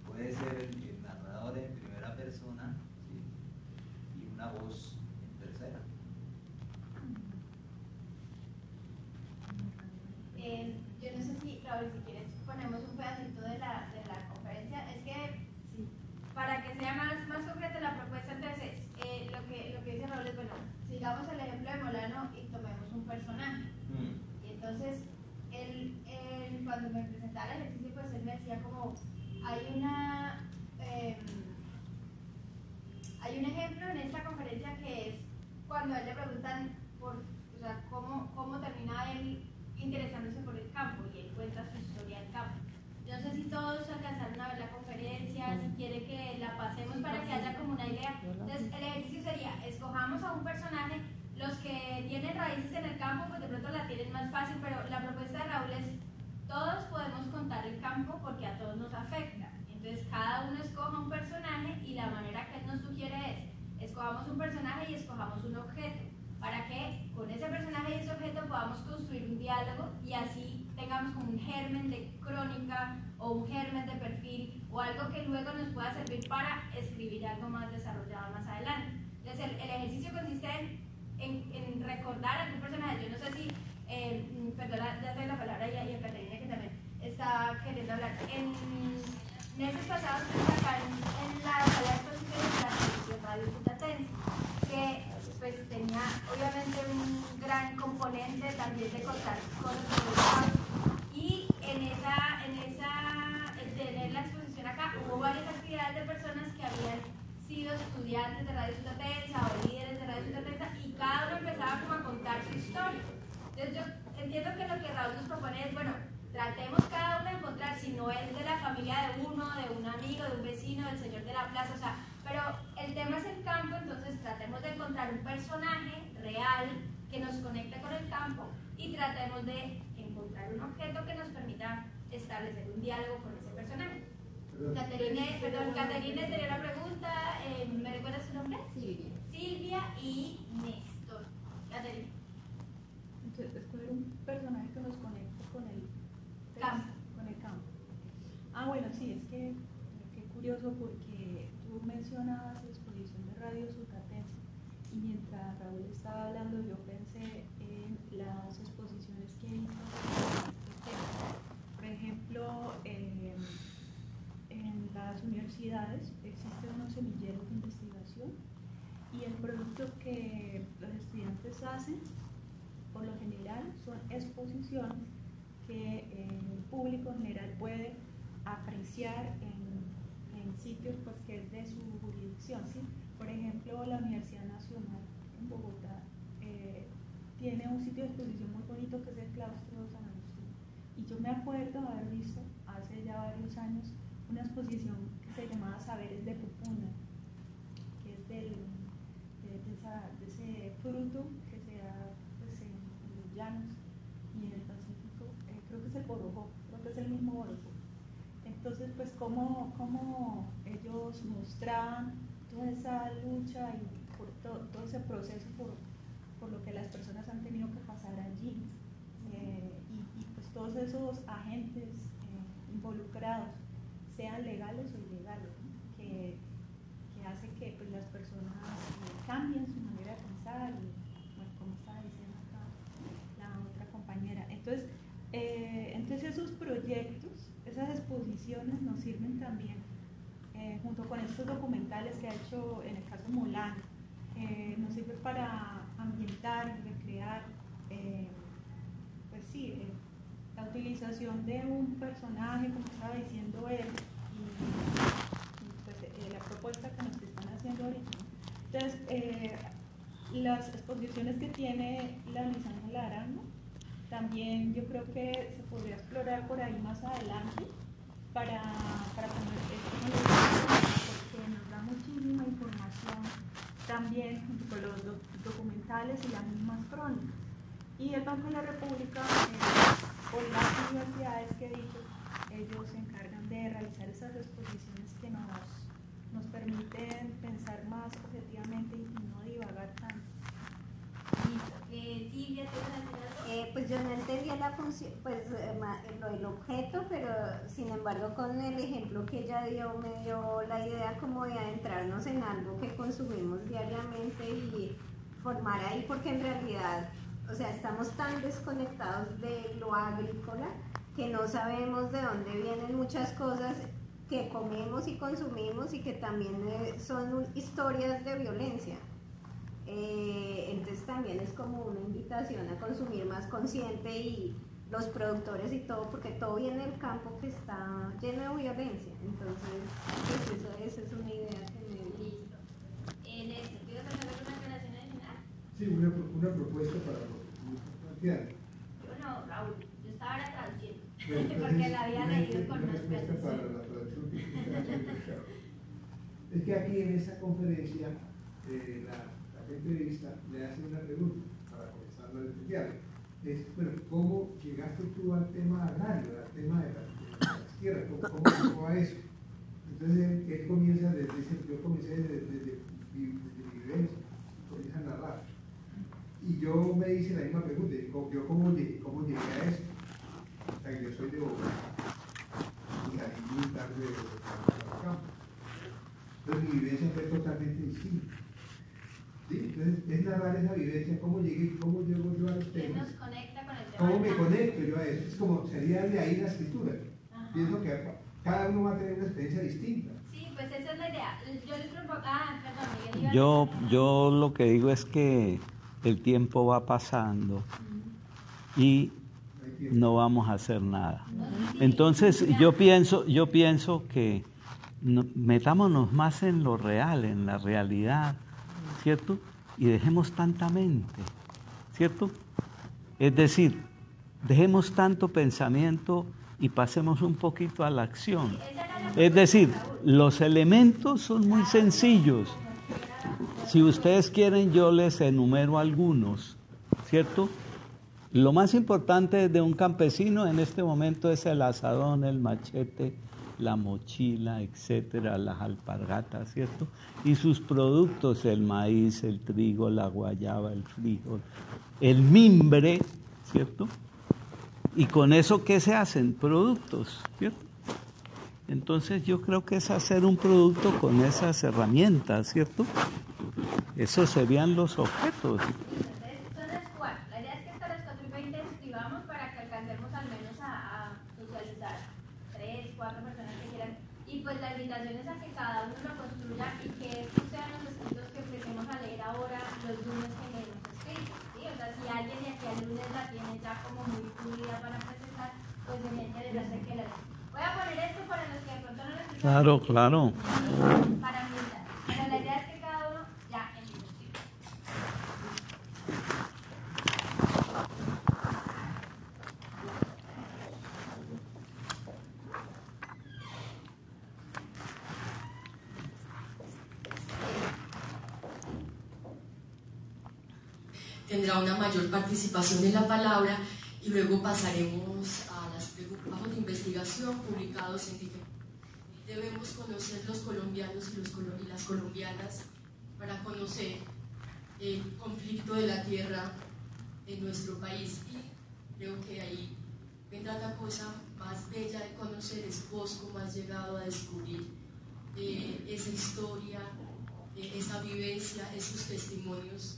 Puede ser el, narrador en primera persona y una voz en tercera. Eh, yo no sé si, Raúl, si quieres, ponemos un pedacito de la, de la conferencia. Es que, para que sea más, más concreta la propuesta, entonces, eh, lo, que, lo que dice Raúl es, bueno, sigamos el ejemplo de Molano y tomemos un personaje. Y entonces, él, él, cuando me presentaba el ejercicio, pues él me decía como, hay una... em, hay un ejemplo en esta conferencia que es cuando a él le preguntan por, o sea, cómo, cómo termina él interesándose por el campo y él cuenta su historia del campo. Yo no sé si todos alcanzaron a ver la si quiere que la pasemos para que haya como una idea. Entonces, el ejercicio sería, escojamos a un personaje, los que tienen raíces en el campo, pues de pronto la tienen más fácil, pero la propuesta de Raúl es, todos podemos contar el campo porque a todos nos afecta. Entonces, cada uno escoja un personaje y la manera que él nos sugiere es, escojamos un personaje y escojamos un objeto, para que con ese personaje y ese objeto podamos construir un diálogo y así tengamos como un germen de crónica o un germen de perfil o algo que luego nos pueda servir para escribir algo más desarrollado más adelante. Entonces, el, el ejercicio consiste en, en, en recordar algún personaje. Yo no sé si, eh, perdona, ya doy la palabra y y a Caterina que también está queriendo hablar. En meses pasados acá en, la sala de exposiciones de la televisión Radio Cutatense, que pues tenía obviamente un gran componente también de contar cosas. Y en esa, en esa, en tener la exposición acá, hubo varias actividades de personas que habían sido estudiantes de Radio Sutatensa o líderes de Radio Sutatensa y cada uno empezaba como a contar su historia. Entonces yo entiendo que lo que Raúl nos propone es, bueno, tratemos cada uno de encontrar, si no es de la familia de uno, de un amigo, de un vecino, del señor de la plaza, o sea, pero el tema es el campo, entonces tratemos de encontrar un personaje real que nos conecte con el campo y tratemos de encontrar un objeto que nos permita establecer un diálogo con ese personaje. Caterine, perdón, Caterine tenía una pregunta, eh, ¿me recuerdas su nombre? Silvia. Silvia y Néstor. Caterine. Entonces, escoger un personaje que nos conecte con el Campo. Con el campo. Ah, bueno, sí, es que qué curioso porque tú mencionabas la exposición de Radio Sucatense y mientras Raúl estaba hablando yo pensé en las exposiciones que he visto sobre este tema. Por ejemplo, eh, en las universidades existen unos semilleros de investigación y el producto que los estudiantes hacen por lo general son exposiciones que el público en general puede apreciar en, en sitios pues, que es de su jurisdicción. ¿sí? Por ejemplo, la Universidad Nacional en Bogotá eh, tiene un sitio de exposición muy bonito que es el claustro de San Agustín. Y yo me acuerdo haber visto hace ya varios años una exposición que se llamaba Saberes de Pupuna, que es del, de, ese fruto que llanos y en el Pacífico, eh, creo que es el Borojó, creo que es el mismo Borojó. Entonces, pues, cómo, cómo ellos mostraban toda esa lucha y por todo ese proceso por, por, lo que las personas han tenido que pasar allí. Eh, y, pues todos esos agentes eh, involucrados, sean legales o que, que, hace que pues, las personas eh, cambien su manera de pensar, y, como estaba diciendo acá la otra compañera. Entonces, entonces esos proyectos, esas exposiciones nos sirven también, junto con estos documentales que ha hecho en el caso Molano, nos sirve para ambientar y recrear, pues sí, la utilización de un personaje, como estaba diciendo él, pues, eh, la propuesta que nos Entonces, eh, las exposiciones que tiene la Ángela Arango, también yo creo que se podría explorar por ahí más adelante para, para tener porque nos da muchísima información también junto con los documentales y las mismas crónicas. Y el Banco de la República, eh, las universidades que he dicho, ellos se encargan de realizar esas exposiciones que nos, nos permiten pensar más objetivamente y no divagar tanto. Eh, Silvia, eh, pues yo no entendía la función, pues eh, el objeto, pero sin embargo con el ejemplo que ella dio me dio la idea como de adentrarnos en algo que consumimos diariamente y formar ahí, porque en realidad o sea, estamos tan desconectados de lo agrícola que no sabemos de dónde vienen muchas cosas que comemos y consumimos y que también eh, son historias de violencia. Eh, entonces también es como una invitación a consumir más consciente y los productores y todo, porque todo viene del campo que está lleno de violencia. Entonces, pues eso, esa es una idea que me... Listo. En este, ¿pido una aclaración adicional? Sí, una, una propuesta para yo no, Raúl, yo estaba ahora traduciendo, porque la había leído con los pesos. Es que aquí en esta conferencia eh, la, la entrevista le hace una pregunta para comenzar a estudiar. Es, bueno, ¿cómo llegaste tú al tema agrario, al tema de, las tierras? ¿Cómo, llegó a eso? Entonces él, comienza desde, yo comencé desde, desde, mi vivencia, comienza a narrar. Y yo me hice la misma pregunta, yo cómo llegué, cómo llegué a eso. O sea, yo soy de Bogotá y salí muy tarde. Entonces mi vivencia fue totalmente distinta. ¿Sí? Entonces es narrar esa vivencia, cómo llegué, cómo llego yo a los temas. ¿Qué nos conecta con el tema? ¿Cómo me conecto yo a eso? Es como sería de ahí la escritura. Pienso que cada uno va a tener una experiencia distinta. Sí, pues esa es la idea. Yo les propongo, ah, perdón, Miguel. Yo, yo lo que digo es que el tiempo va pasando y no vamos a hacer nada. Entonces yo pienso, yo pienso que metámonos más en lo real, en la realidad, ¿cierto? Y dejemos tanta mente, ¿cierto? Es decir, dejemos tanto pensamiento y pasemos un poquito a la acción. Es decir, los elementos son muy sencillos. Si ustedes quieren, yo les enumero algunos, ¿cierto? Lo más importante de un campesino en este momento es el asadón, el machete, la mochila, etcétera, las alpargatas, ¿cierto? Y sus productos, el maíz, el trigo, la guayaba, el frijol, el mimbre, ¿cierto? Y con eso, ¿qué se hacen? Productos, ¿cierto? Entonces yo creo que es hacer un producto con esas herramientas, ¿cierto? Esos serían los objetos. Son las cuatro. La idea es que hasta las 4 y 20 escribamos para que alcancemos al menos a, socializar tres, cuatro personas que quieran. Y pues la invitación es a que cada uno lo construya y que estos sean los escritos que empecemos a leer ahora los lunes que leemos escritos. ¿sí? O sea, si alguien de aquí al lunes ya como muy fluida para procesar, pues les hace que la Voy a poner esto para los que de pronto no lo Claro, claro. Para participación en la palabra y luego pasaremos a las trabajos de investigación publicados en diferentes. Debemos conocer los colombianos y, los, y las colombianas para conocer el conflicto de la tierra en nuestro país y creo que ahí vendrá la cosa más bella de conocer, es vos cómo has llegado a descubrir eh, esa historia, eh, esa vivencia, esos testimonios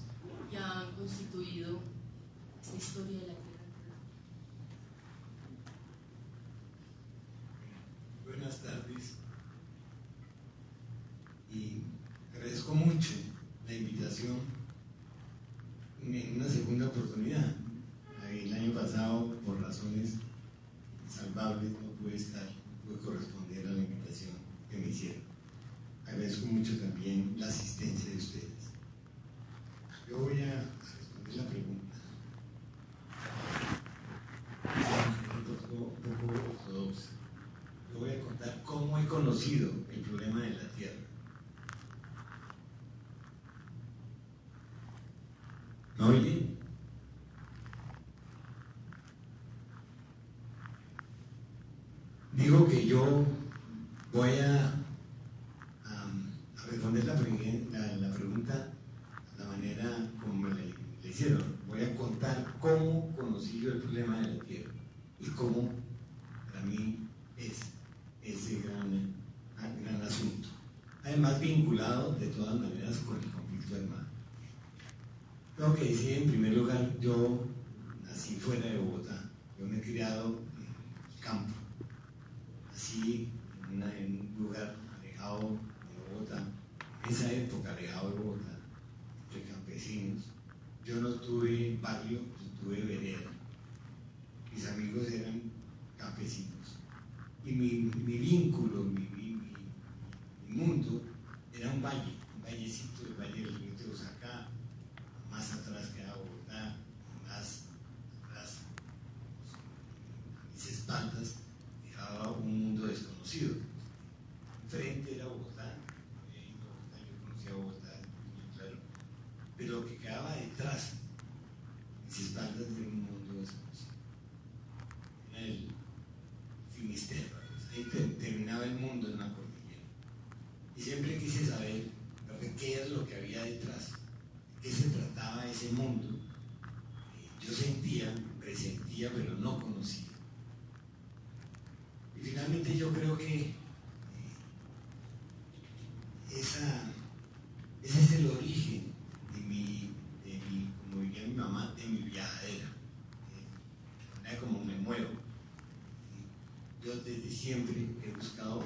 que han constituido esa historia de la literatura. Buenas tardes. Y agradezco mucho la invitación en una segunda oportunidad. El año pasado, por razones salvables, no pude estar, no pude corresponder a la invitación que me hicieron. Agradezco mucho también la asistencia de ustedes. Yo voy a relacionadas con el problema. Ok, sí, en primer lugar, yo de diciembre he buscado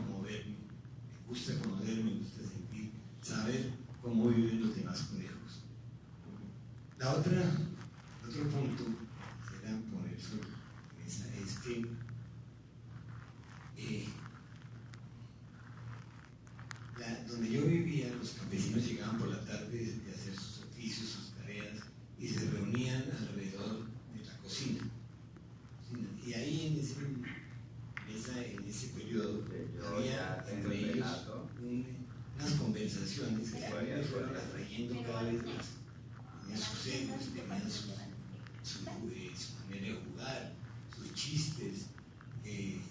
periodo había entre ellos unas conversaciones que se fueron atrayendo cada vez más. sus egos, tenían su, su, su manera de jugar, sus chistes, eh,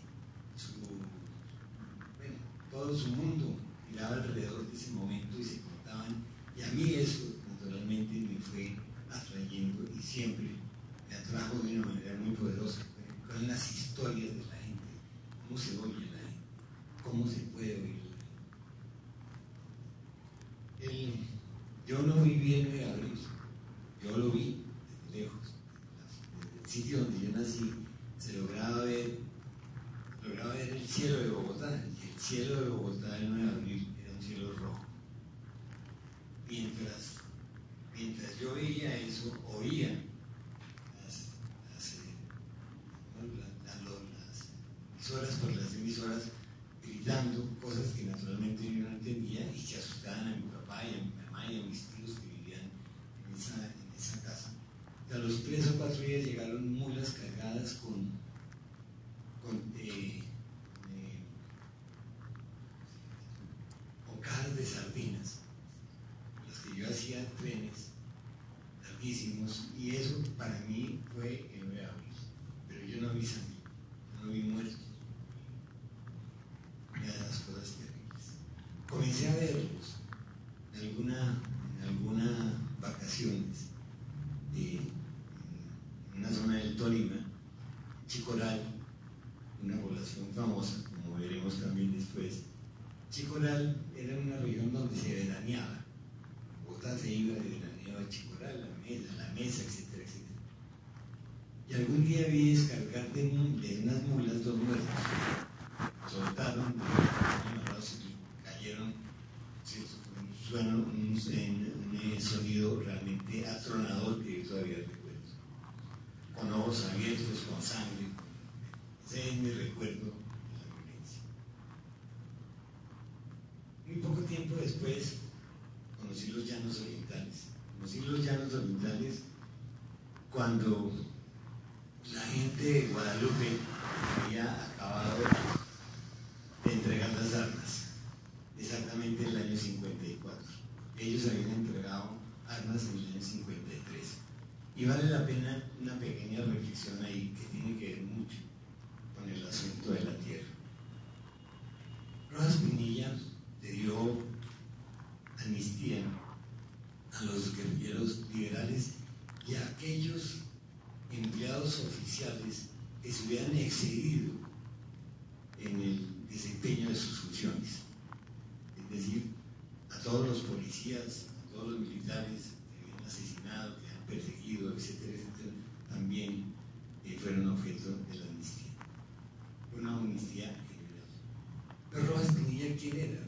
Pinilla, ¿quién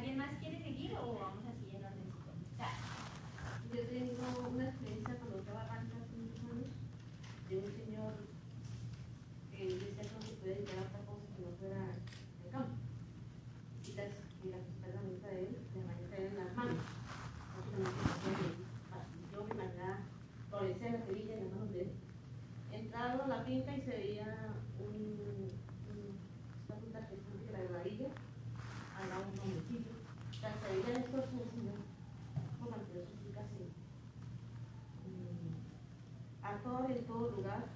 ¿Alguien más quiere seguir o vamos así en orden? O sea, Yo tengo una experiencia cuando estaba antes hace muchos años de un señor que decía que no se puede dedicar a otra cosa que no fuera el campo. Y las, y las espaldas de él le manejan en las manos. Básicamente, hacía- yo me imaginaba, florecía la semilla en las manos de él. Entraba a la finca y se veía un, un- esta fruta que es que la granadilla, al lado de un hombrecillo. O sea, se veía el esfuerzo del señor por mantener su finca así. Mm, A todo y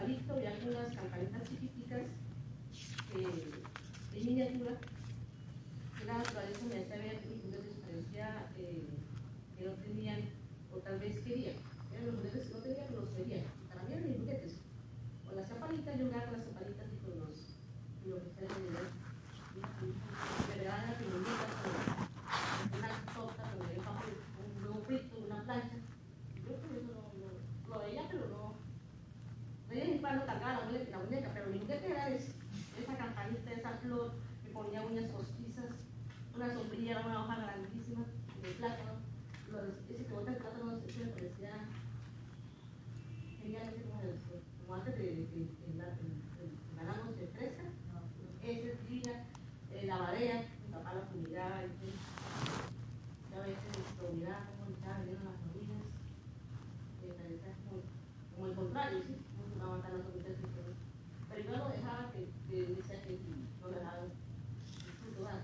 eucalipto unas campanitas chiquiticas eh, de miniatura, que la naturaleza me hacía ver mis juguetes, parecía eh, que no tenían, o tal vez querían eran los juguetes que no tenía que los veía. Para mí eran mis juguetes. Con las zapalitas, yo jugaba con las zapalitas y con los fiesta de esa flor, me ponía uñas postizas, una sombrilla, era una hoja grandísima de plátano. Los, ese que bota el plátano, ese me parecía genial, ese como, el- como antes de, de, de, de, la- de- de- de ganamos de fresa, ese es divina, eh, la barea, mi papá la fumigaba, y todo. Yo a veces lo miraba como estaba vendiendo las orillas, me parecía como, como el contrario, ¿sí? Como una matar las orillas y todo. Pero yo lo dejaba que, que decía que no lo dejaba disfrutar.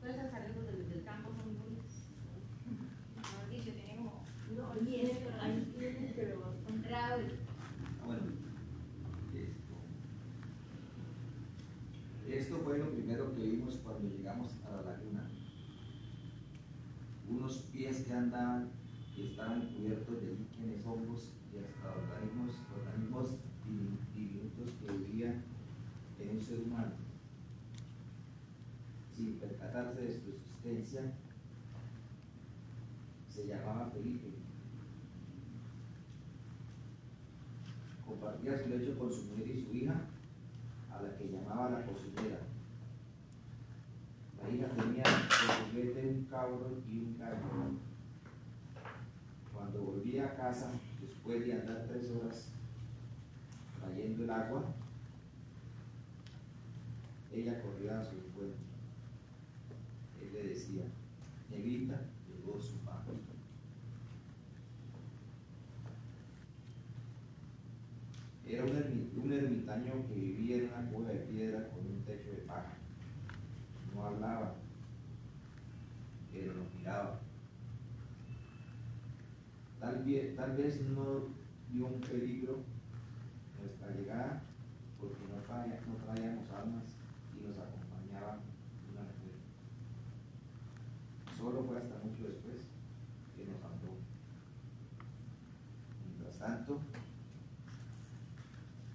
Todas esas anécdotas del, del campo son muy Mejor dicho, tiene como No, tiene, tiene, pero ahí tiene, pero un trago. Bueno, esto, esto fue lo primero que vimos cuando llegamos a la laguna. Unos que andaban y estaban cubiertos de líquenes, hongos y hasta organismos, organismos di- diminutos que vivían en un ser humano. Sin percatarse de su existencia, se llamaba Felipe. compartía su lecho con su mujer y su hija, a la que llamaba la cocinera. La hija tenía de juguete un cabro y un gallo. Cuando volvía a casa, después de andar horas trayendo el agua, ella corría a su encuentro. Él le decía, Nevita, llegó su pan. Era un ermitaño que vivía en una cueva de piedra con un techo de paja. No hablaba, pero nos miraba. Tal, vez- tal vez no vio un peligro nuestra llegada, porque no, traía- no traíamos armas y nos acompañaba una mujer. Solo fue hasta mucho después que nos habló. Mientras tanto,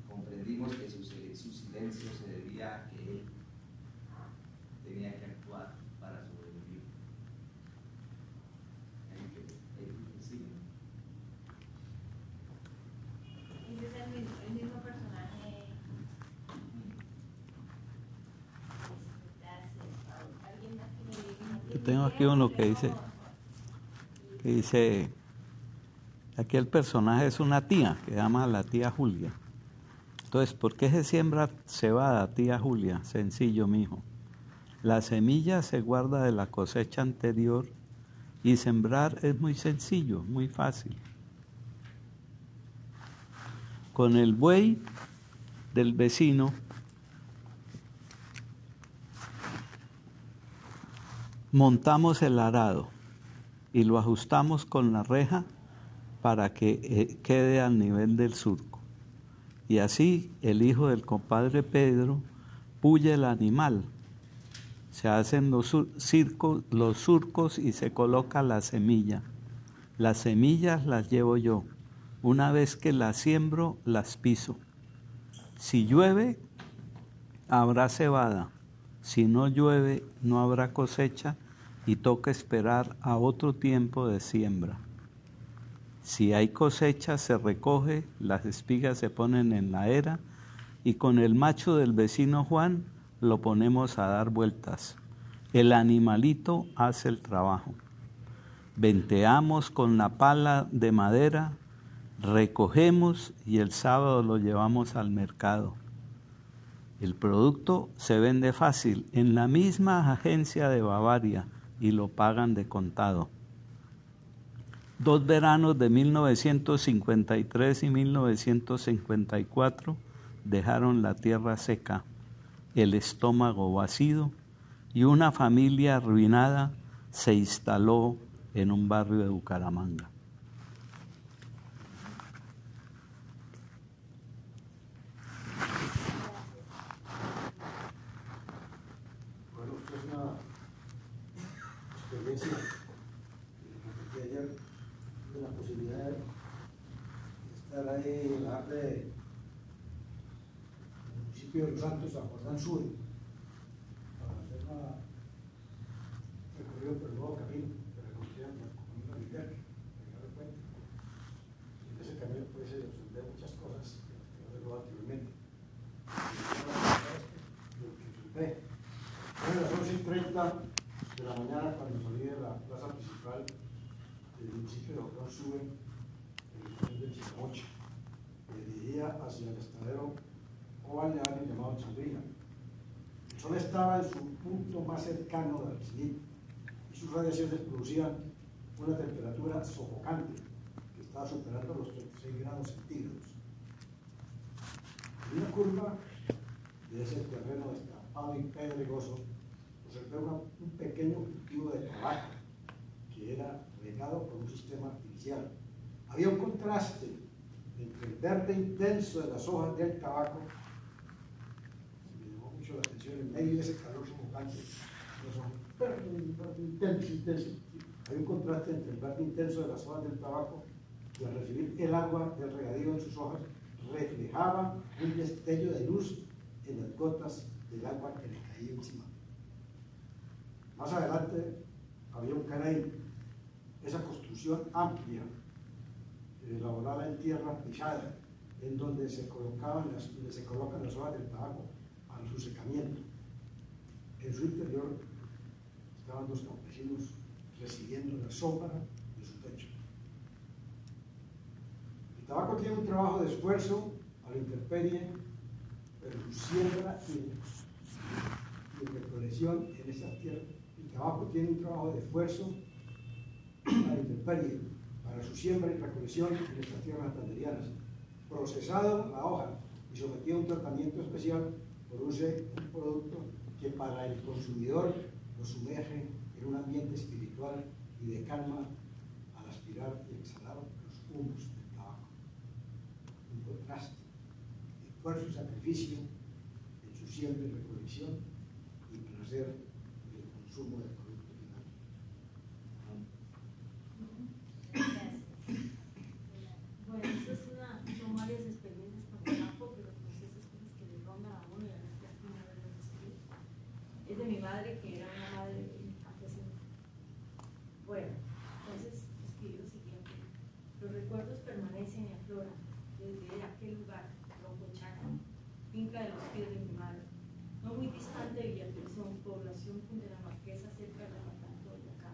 comprendimos que su, sil- su silencio se debía a que él tenía que actuar para sobrevivir. El que- el que sigue. Ese es el mismo, el mismo personaje. Gracias. Alguien más que me diga. Yo tengo aquí uno que dice, que dice, aquí el personaje es una tía, que se llama la tía Julia. Entonces, ¿por qué se siembra cebada, tía Julia? Sencillo, mijo. La semilla se guarda de la cosecha anterior y sembrar es muy sencillo, muy fácil. Con el buey del vecino montamos el arado y lo ajustamos con la reja para que eh, quede al nivel del surco. Y así el hijo del compadre Pedro puye el animal. Se hacen los, los surcos y se coloca la semilla. Las semillas las llevo yo. Una vez que las siembro, las piso. Si llueve, habrá cebada. Si no llueve, no habrá cosecha y toca esperar a otro tiempo de siembra. Si hay cosecha, se recoge, las espigas se ponen en la era y con el macho del vecino Juan lo ponemos a dar vueltas. El animalito hace el trabajo. Venteamos con la pala de madera, recogemos y el sábado lo llevamos al mercado. El producto se vende fácil en la misma agencia de Bavaria y lo pagan de contado. Dos veranos de 1953 y 1954 dejaron la tierra seca, el estómago vacío y una familia arruinada se instaló en un barrio de Bucaramanga. Bueno, esto es una experiencia que compartí ayer de la posibilidad de estar ahí en la APE del municipio de Los Santos, San Jordán Sur, para hacer una recorrido por el nuevo camino que reconocían como camino militar, que no lo cuento. Y en ese camino puede ser observar muchas cosas que no se lo anteriormente. Y una de las cosas que 30 de la mañana cuando salí de la plaza principal del municipio de Sube, en Chicamoche. Me dirigía hacia el estadero o balneario llamado Chandrina. El sol estaba en su punto más cercano del cenit y sus radiaciones producían una temperatura sofocante que estaba superando los 36 grados centígrados. En una curva de ese terreno destapado y pedregoso, observé un pequeño cultivo de tabaco que era regado por un sistema artificial. Había un contraste entre el verde intenso de las hojas del tabaco, me llamó mucho la atención en medio de ese calor sofocante, hojas, verde, verde intenso, intenso. Hay un contraste entre el verde intenso de las hojas del tabaco y al recibir el agua del regadío en sus hojas, reflejaba un destello de luz en las gotas del agua que le caía encima. Más adelante había un canal, esa construcción amplia, elaborada en tierra pisada, en donde se, colocaban se colocan las hojas del tabaco para su secamiento. En su interior estaban dos campesinos recibiendo la sombra de su techo. El tabaco tiene un trabajo de esfuerzo a la intemperie, pero su siembra y, y recolección en estas tierras. El tabaco tiene un trabajo de esfuerzo a la intemperie para su siembra y recolección en estas tierras santanderianas. Procesado la hoja y sometido a un tratamiento especial, produce un producto que para el consumidor lo sumerge en un ambiente espiritual y de calma al aspirar y exhalar los humos del tabaco. Un contraste, esfuerzo y sacrificio en su siembra y recolección y placer del consumo del producto final. Bueno, eso es una, son varias experiencias con el campo, pero pues esas cosas que le rondan a uno y a veces ya es primera vez las escribo. Es de mi madre, que era una madre campesina. Bueno, entonces escribo lo siguiente. Los recuerdos permanecen y afloran desde aquel lugar, Roncochaca, finca de los pies de mi madre. No muy distante de Villatrezón, población de la Marquesa, cerca de la Matanza de Boyacá.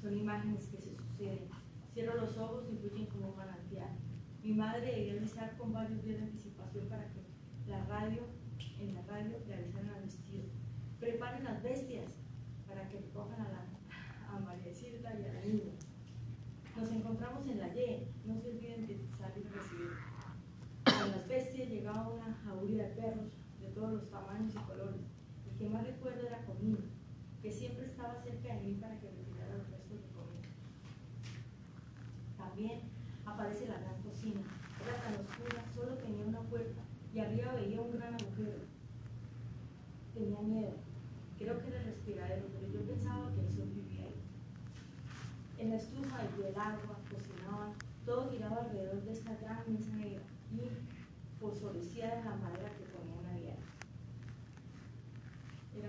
Son imágenes que se suceden. Cierro los ojos y fluyen como un manantial. Mi madre debía avisar con varios días de anticipación para que la radio, en la radio le avisaran al vestido. Preparen las bestias para que recojan a, la, a María Silva y a la niña. Nos encontramos en la Y, no se olviden de salir y recibir. Con las bestias llegaba una jauría de perros de todos los tamaños y colores. El que más recuerdo era Comino, que siempre estaba cerca de mí para que retirara los restos de comida. También aparece la gran cocina. Era tan oscura, solo tenía una puerta y arriba veía un gran agujero. Tenía miedo. Creo que era el respiradero, pero yo pensaba que el sol vivía ahí. En la estufa y el agua cocinaban, todo giraba alrededor de esta gran mesa negra y fosforescía de la madera ponían a diario. Era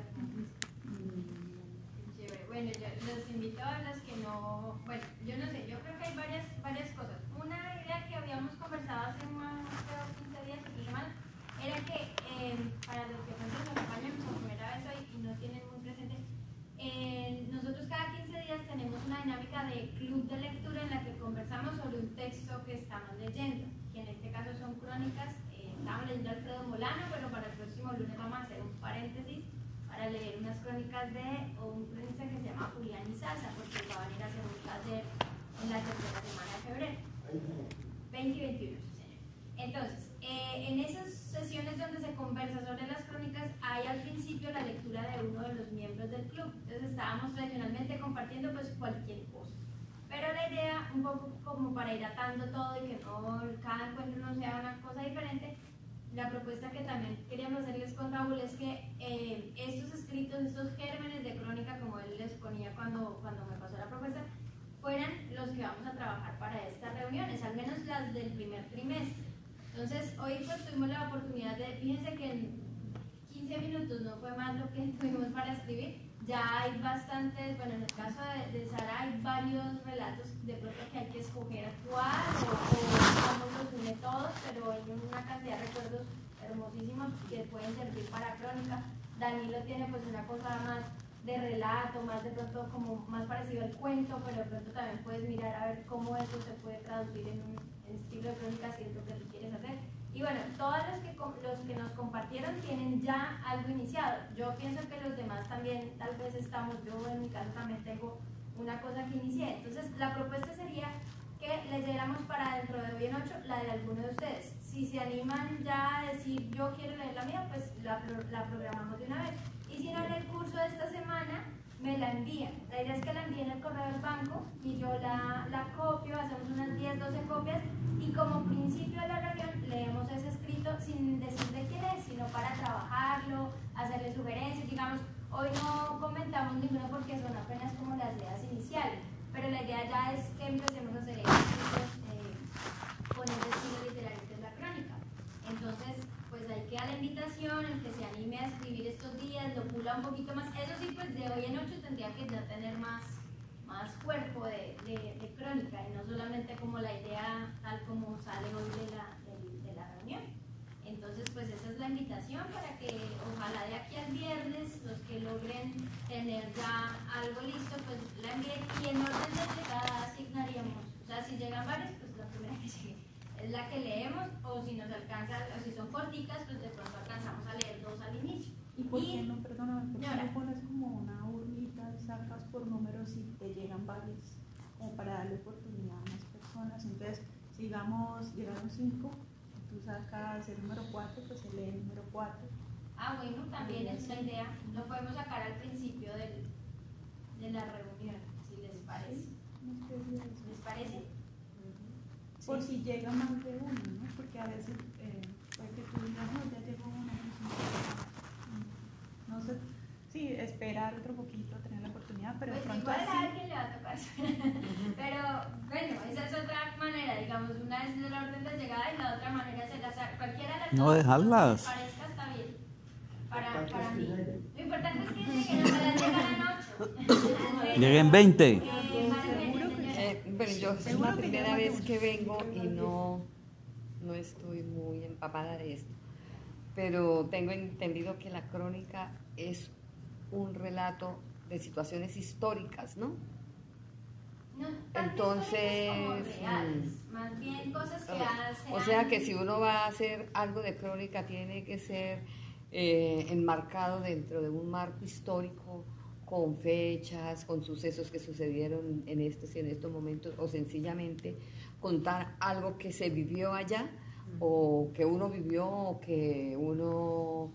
Chévere. Bueno, yo los invito a los que no, bueno, yo no sé, yo creo que hay varias, varias cosas. Una idea que habíamos conversado hace más creo, 15 días, si no mal, era que eh, para los que pronto nos acompañan por primera vez hoy y no tienen muy presente, eh, nosotros cada 15 días tenemos una dinámica de club de lectura en la que conversamos sobre un texto que estamos leyendo, que en este crónicas, eh, estamos leyendo Alfredo Molano, pero para el próximo lunes vamos a hacer un paréntesis para leer unas crónicas de un cronista que se llama Julián Izaza, porque va a venir a hacer un taller en la tercera semana de febrero. 20 y 21, sí, señor. Entonces, eh, en esas sesiones donde se conversa sobre las crónicas, hay al principio la lectura de uno de los miembros del club. Entonces, estábamos tradicionalmente compartiendo pues cualquier cosa. Pero la idea, un poco como para ir atando todo y que no, cada encuentro no sea una cosa diferente, la propuesta que también queríamos hacerles con Raúl es que eh, estos escritos, estos gérmenes de crónica, como él les ponía cuando, cuando me pasó la propuesta, fueran los que vamos a trabajar para estas reuniones, al menos las del primer trimestre. Entonces, hoy pues tuvimos la oportunidad de, fíjense que en 15 minutos no fue más lo que tuvimos para escribir, ya hay bastantes, bueno, en el caso de, Sara hay varios relatos de pronto que hay que escoger cuál o, cómo los une todos, pero hay una cantidad de recuerdos hermosísimos que pueden servir para crónica. Danilo tiene pues una cosa más de relato, más de pronto como más parecido al cuento, pero de pronto también puedes mirar a ver cómo eso se puede traducir en un estilo de crónica si es lo que tú quieres hacer. Y bueno, todos los que, los que nos compartieron tienen ya algo iniciado. Yo pienso que los demás también tal vez estamos, yo en mi caso también tengo una cosa que inicié. Entonces la propuesta sería que leyéramos para dentro de hoy en ocho la de alguno de ustedes. Si se animan ya a decir yo quiero leer la mía, pues la, la programamos de una vez. Y si no en el curso de esta semana, me la envían. La idea es que la envíen al correo del banco y yo la, la copio, hacemos unas 10, 12 copias y como principio de la reunión leemos ese escrito sin decir de quién es, sino para trabajarlo, hacerle sugerencias. Digamos, hoy no comentamos ninguno porque son apenas como las ideas iniciales, pero la idea ya es que empecemos a hacer escritos eh, con ese estilo literario que es la crónica. Entonces, queda la invitación, el que se anime a escribir estos días, lo pula un poquito más. Eso sí, pues de hoy en ocho tendría que ya tener más, más cuerpo de, de- de crónica y no solamente como la idea tal como sale hoy de la, del- de la reunión. Entonces, pues esa es la invitación para que ojalá de aquí al viernes los que logren tener ya algo listo, pues la envíen y en orden de llegada asignaríamos, o sea, si llegan varios, pues la primera que llegue es la que leemos o si nos alcanza, o si son corticas, pues de pronto alcanzamos a leer dos al inicio. ¿Y por qué no, perdóname, por qué no pones como una urnita y sacas por números y te llegan varios, como para darle oportunidad a más personas? Entonces, si digamos, llegaron cinco, tú sacas el número cuatro, pues se lee el número cuatro. Ah, bueno, también es la idea. Lo podemos sacar al principio del, de la reunión, si les parece. Una. ¿Les parece? Por si llega más de uno, ¿no? Porque a veces eh, puede que tú digas, no, ya llegó uno, pues, no sé, sí, esperar otro poquito, tener la oportunidad, pero de Pues pronto igual a así, alguien le va a tocar. Pero bueno, esa es otra manera, digamos, una es la orden de llegada y la otra manera es el azar. Cualquiera de las No dejarlas. parezca está bien. Para, para mí. Lo importante es que lleguen, ojalá llegaran ocho. Lleguen 20. Bueno, yo es la primera vez que vengo y no, no estoy muy empapada de esto, pero tengo entendido que la crónica es un relato de situaciones históricas, ¿no? No Entonces, reales, mm, más bien cosas que hacen. O sea que si uno va a hacer algo de crónica tiene que ser eh, enmarcado dentro de un marco histórico con fechas, con sucesos que sucedieron en estos y en estos momentos, o sencillamente contar algo que se vivió allá, o que uno vivió, o que uno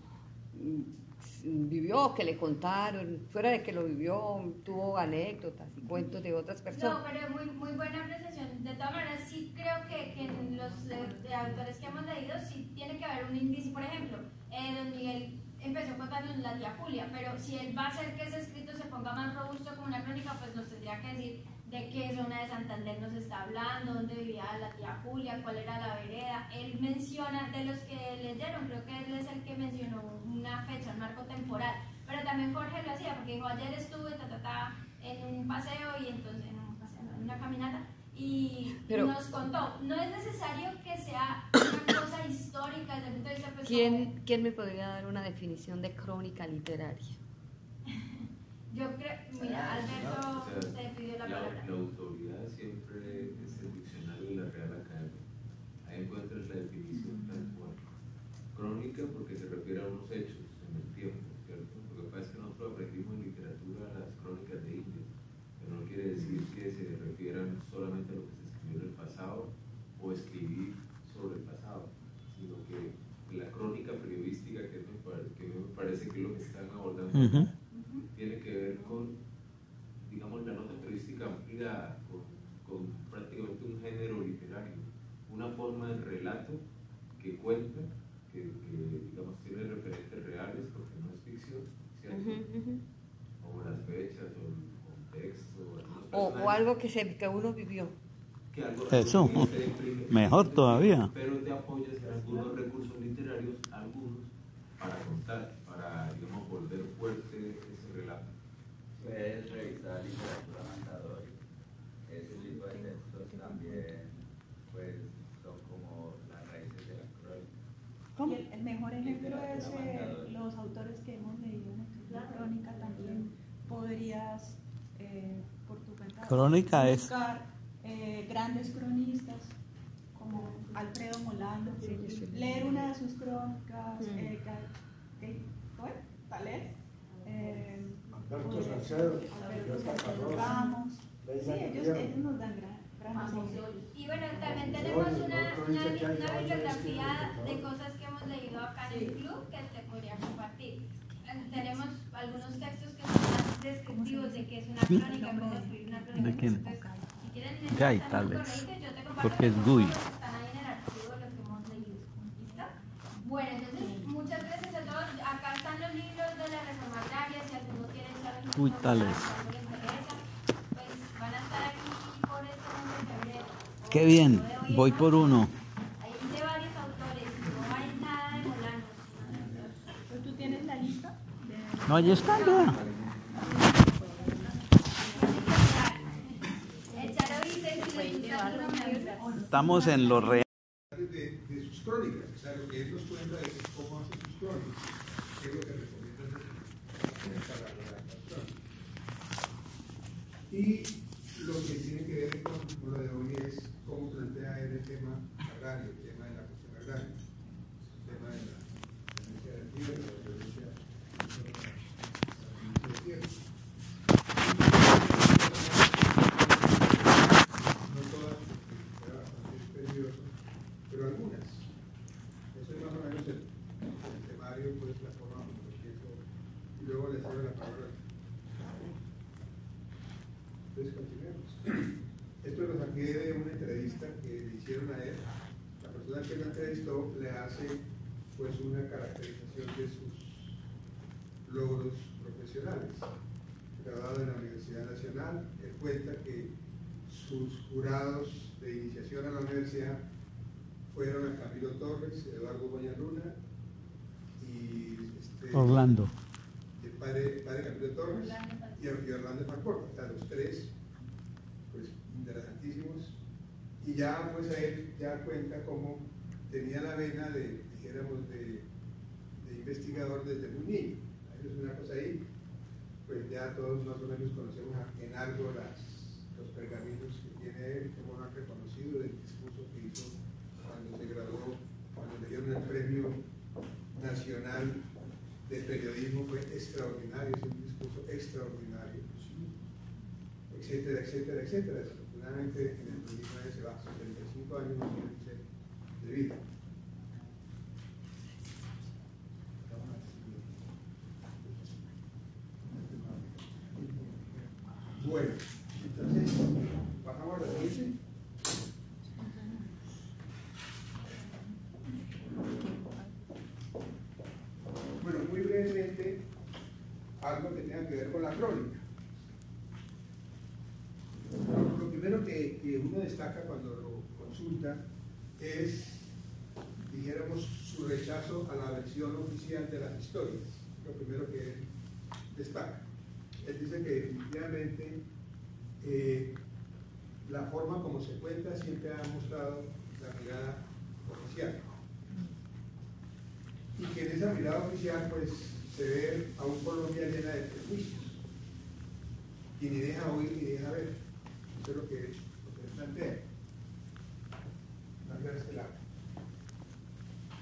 mm, vivió, o que le contaron, fuera de que lo vivió, tuvo anécdotas y cuentos de otras personas. No, pero muy, muy buena apreciación. De todas maneras, sí creo que, que en los de, de autores que hemos leído sí tiene que haber un índice. Por ejemplo, eh, don Miguel empezó contando la tía Julia, pero si él va a hacer que ese escrito se ponga más robusto como una crónica, pues nos tendría que decir de qué zona de Santander nos está hablando, dónde vivía la tía Julia, cuál era la vereda. Él menciona, de los que leyeron, creo que él es el que mencionó una fecha, un marco temporal. Pero también Jorge lo hacía, porque dijo, ayer estuve ta, ta, ta, en un paseo y entonces, en un paseo, en una caminata, y Pero- nos contó. No es necesario que sea una cosa histórica desde el punto de vista como- ¿Quién, ¿Quién me podría dar una definición de crónica literaria? Yo creo, mira, Alberto, Ah, O sea, usted pidió la la, palabra. la autoridad siempre es el diccionario de la Real Academia. Ahí encuentras la definición tal cual. Crónica porque se refiere a unos hechos en el tiempo, ¿cierto? Lo que pasa es que nosotros aprendimos en literatura las crónicas de India, pero no quiere decir que se refieran solamente a lo que se escribió en el pasado o escribir sobre el pasado, sino que la crónica periodística, que, me, pare- que me parece que lo que están abordando, tiene que ver con, digamos, la nota periodística ampliada, con, con prácticamente un género literario, una forma de relato que cuenta, que, que, digamos tiene referentes reales, porque no es ficción, ¿cierto? Como las fechas o el contexto. O, o algo que, se, que uno vivió. que algo Eso, que mejor todavía. Pero te apoyas en algunos recursos literarios, algunos, para contar, para, digamos, volver fuerte ese relato. Puedes revisar literatura mandadora. Ese tipo de textos también pues, son como las raíces de la crónica. Y el, el mejor ejemplo Literatura es eh, los autores que hemos leído en la crónica también podrías eh, por tu cuenta Crónica es- buscar eh, grandes cronistas como Alfredo Molano, leer una de sus crónicas, Mm. eh, ¿cómo es? Talés, eh, Salcedo. Leila Sí, ellos, nos dan gran, gran apoyo. Y bueno, también tenemos una, una, una bibliografía de cosas que hemos leído acá en el club que te podría compartir. Eh, Tenemos algunos textos que son más descriptivos de que es una crónica, cómo escribir una crónica. ¿De quién? Si quieren, te comparto Porque es los Gui. que están ahí en el archivo de los que hemos leído. ¿Listo? Bueno, ¿Pero ¿Tú tienes la lista? de- No, ahí está ya. Estamos en lo real. de, de sus crónicas, o sea, lo que él nos cuenta de cómo hace sus crónicas, qué es lo que recomienda hacer para la redactación. Y lo que tiene que ver con, lo de hoy es cómo plantea el tema agrario, el tema de la cuestión agraria, el tema de la violencia del tierra, la violencia sobre la- la violencia del tierra. No todas, porque era bastante dispendioso, pero algunas. Eso es más o menos el, el temario, pues la forma como lo pienso. Y luego le cedo la palabra. Entonces continuemos. Esto lo saqué de una entrevista que le hicieron a él. La persona que lo entrevistó le hace pues una caracterización de sus logros profesionales. Graduado en la Universidad Nacional, él cuenta que sus jurados de iniciación a la universidad fueron a Camilo Torres, Eduardo Luna y este, Orlando. el padre, el padre Camilo Torres y, y Orlando Falcón, o sea, los tres, pues interesantísimos. Y ya pues a él ya cuenta cómo tenía la vena de, dijéramos, de, de investigador desde muy niño. Eso es una cosa ahí, pues ya todos más o menos conocemos a- en algo las, pergaminos que tiene él, cómo lo han reconocido del discurso que hizo cuando se graduó, cuando le dieron el premio nacional de periodismo fue extraordinario, es un discurso extraordinario, etcétera, etcétera, etcétera. Desafortunadamente en el 2019 se va a 75 años de vida. Bueno, entonces, pasamos a la siguiente. Bueno, muy brevemente, algo que tenga que ver con la Lo primero que, que uno destaca cuando lo consulta es, dijéramos, su rechazo a la versión oficial de las historias. Lo primero que él destaca. Él dice que definitivamente eh, la forma como se cuenta siempre ha mostrado la mirada oficial. Y que en esa mirada oficial pues se ve a un Colombia llena de prejuicios. Y ni deja oír ni deja ver. Eso es lo que, lo plantea. Este.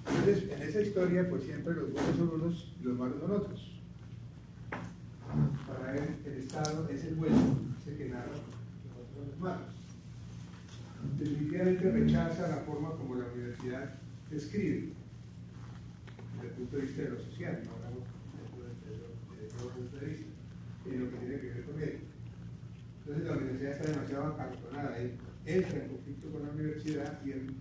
Entonces, en esa historia, pues siempre los buenos son unos y los malos son otros. Para él, el Estado es el bueno, es el que narra, los otros los malos. Definitivamente rechaza la forma como la universidad escribe, desde el punto de vista de lo social, no hablamos desde, otro punto de vista, en lo que tiene que ver con él. Entonces la universidad está demasiado acartonada, él entra en conflicto con la universidad y él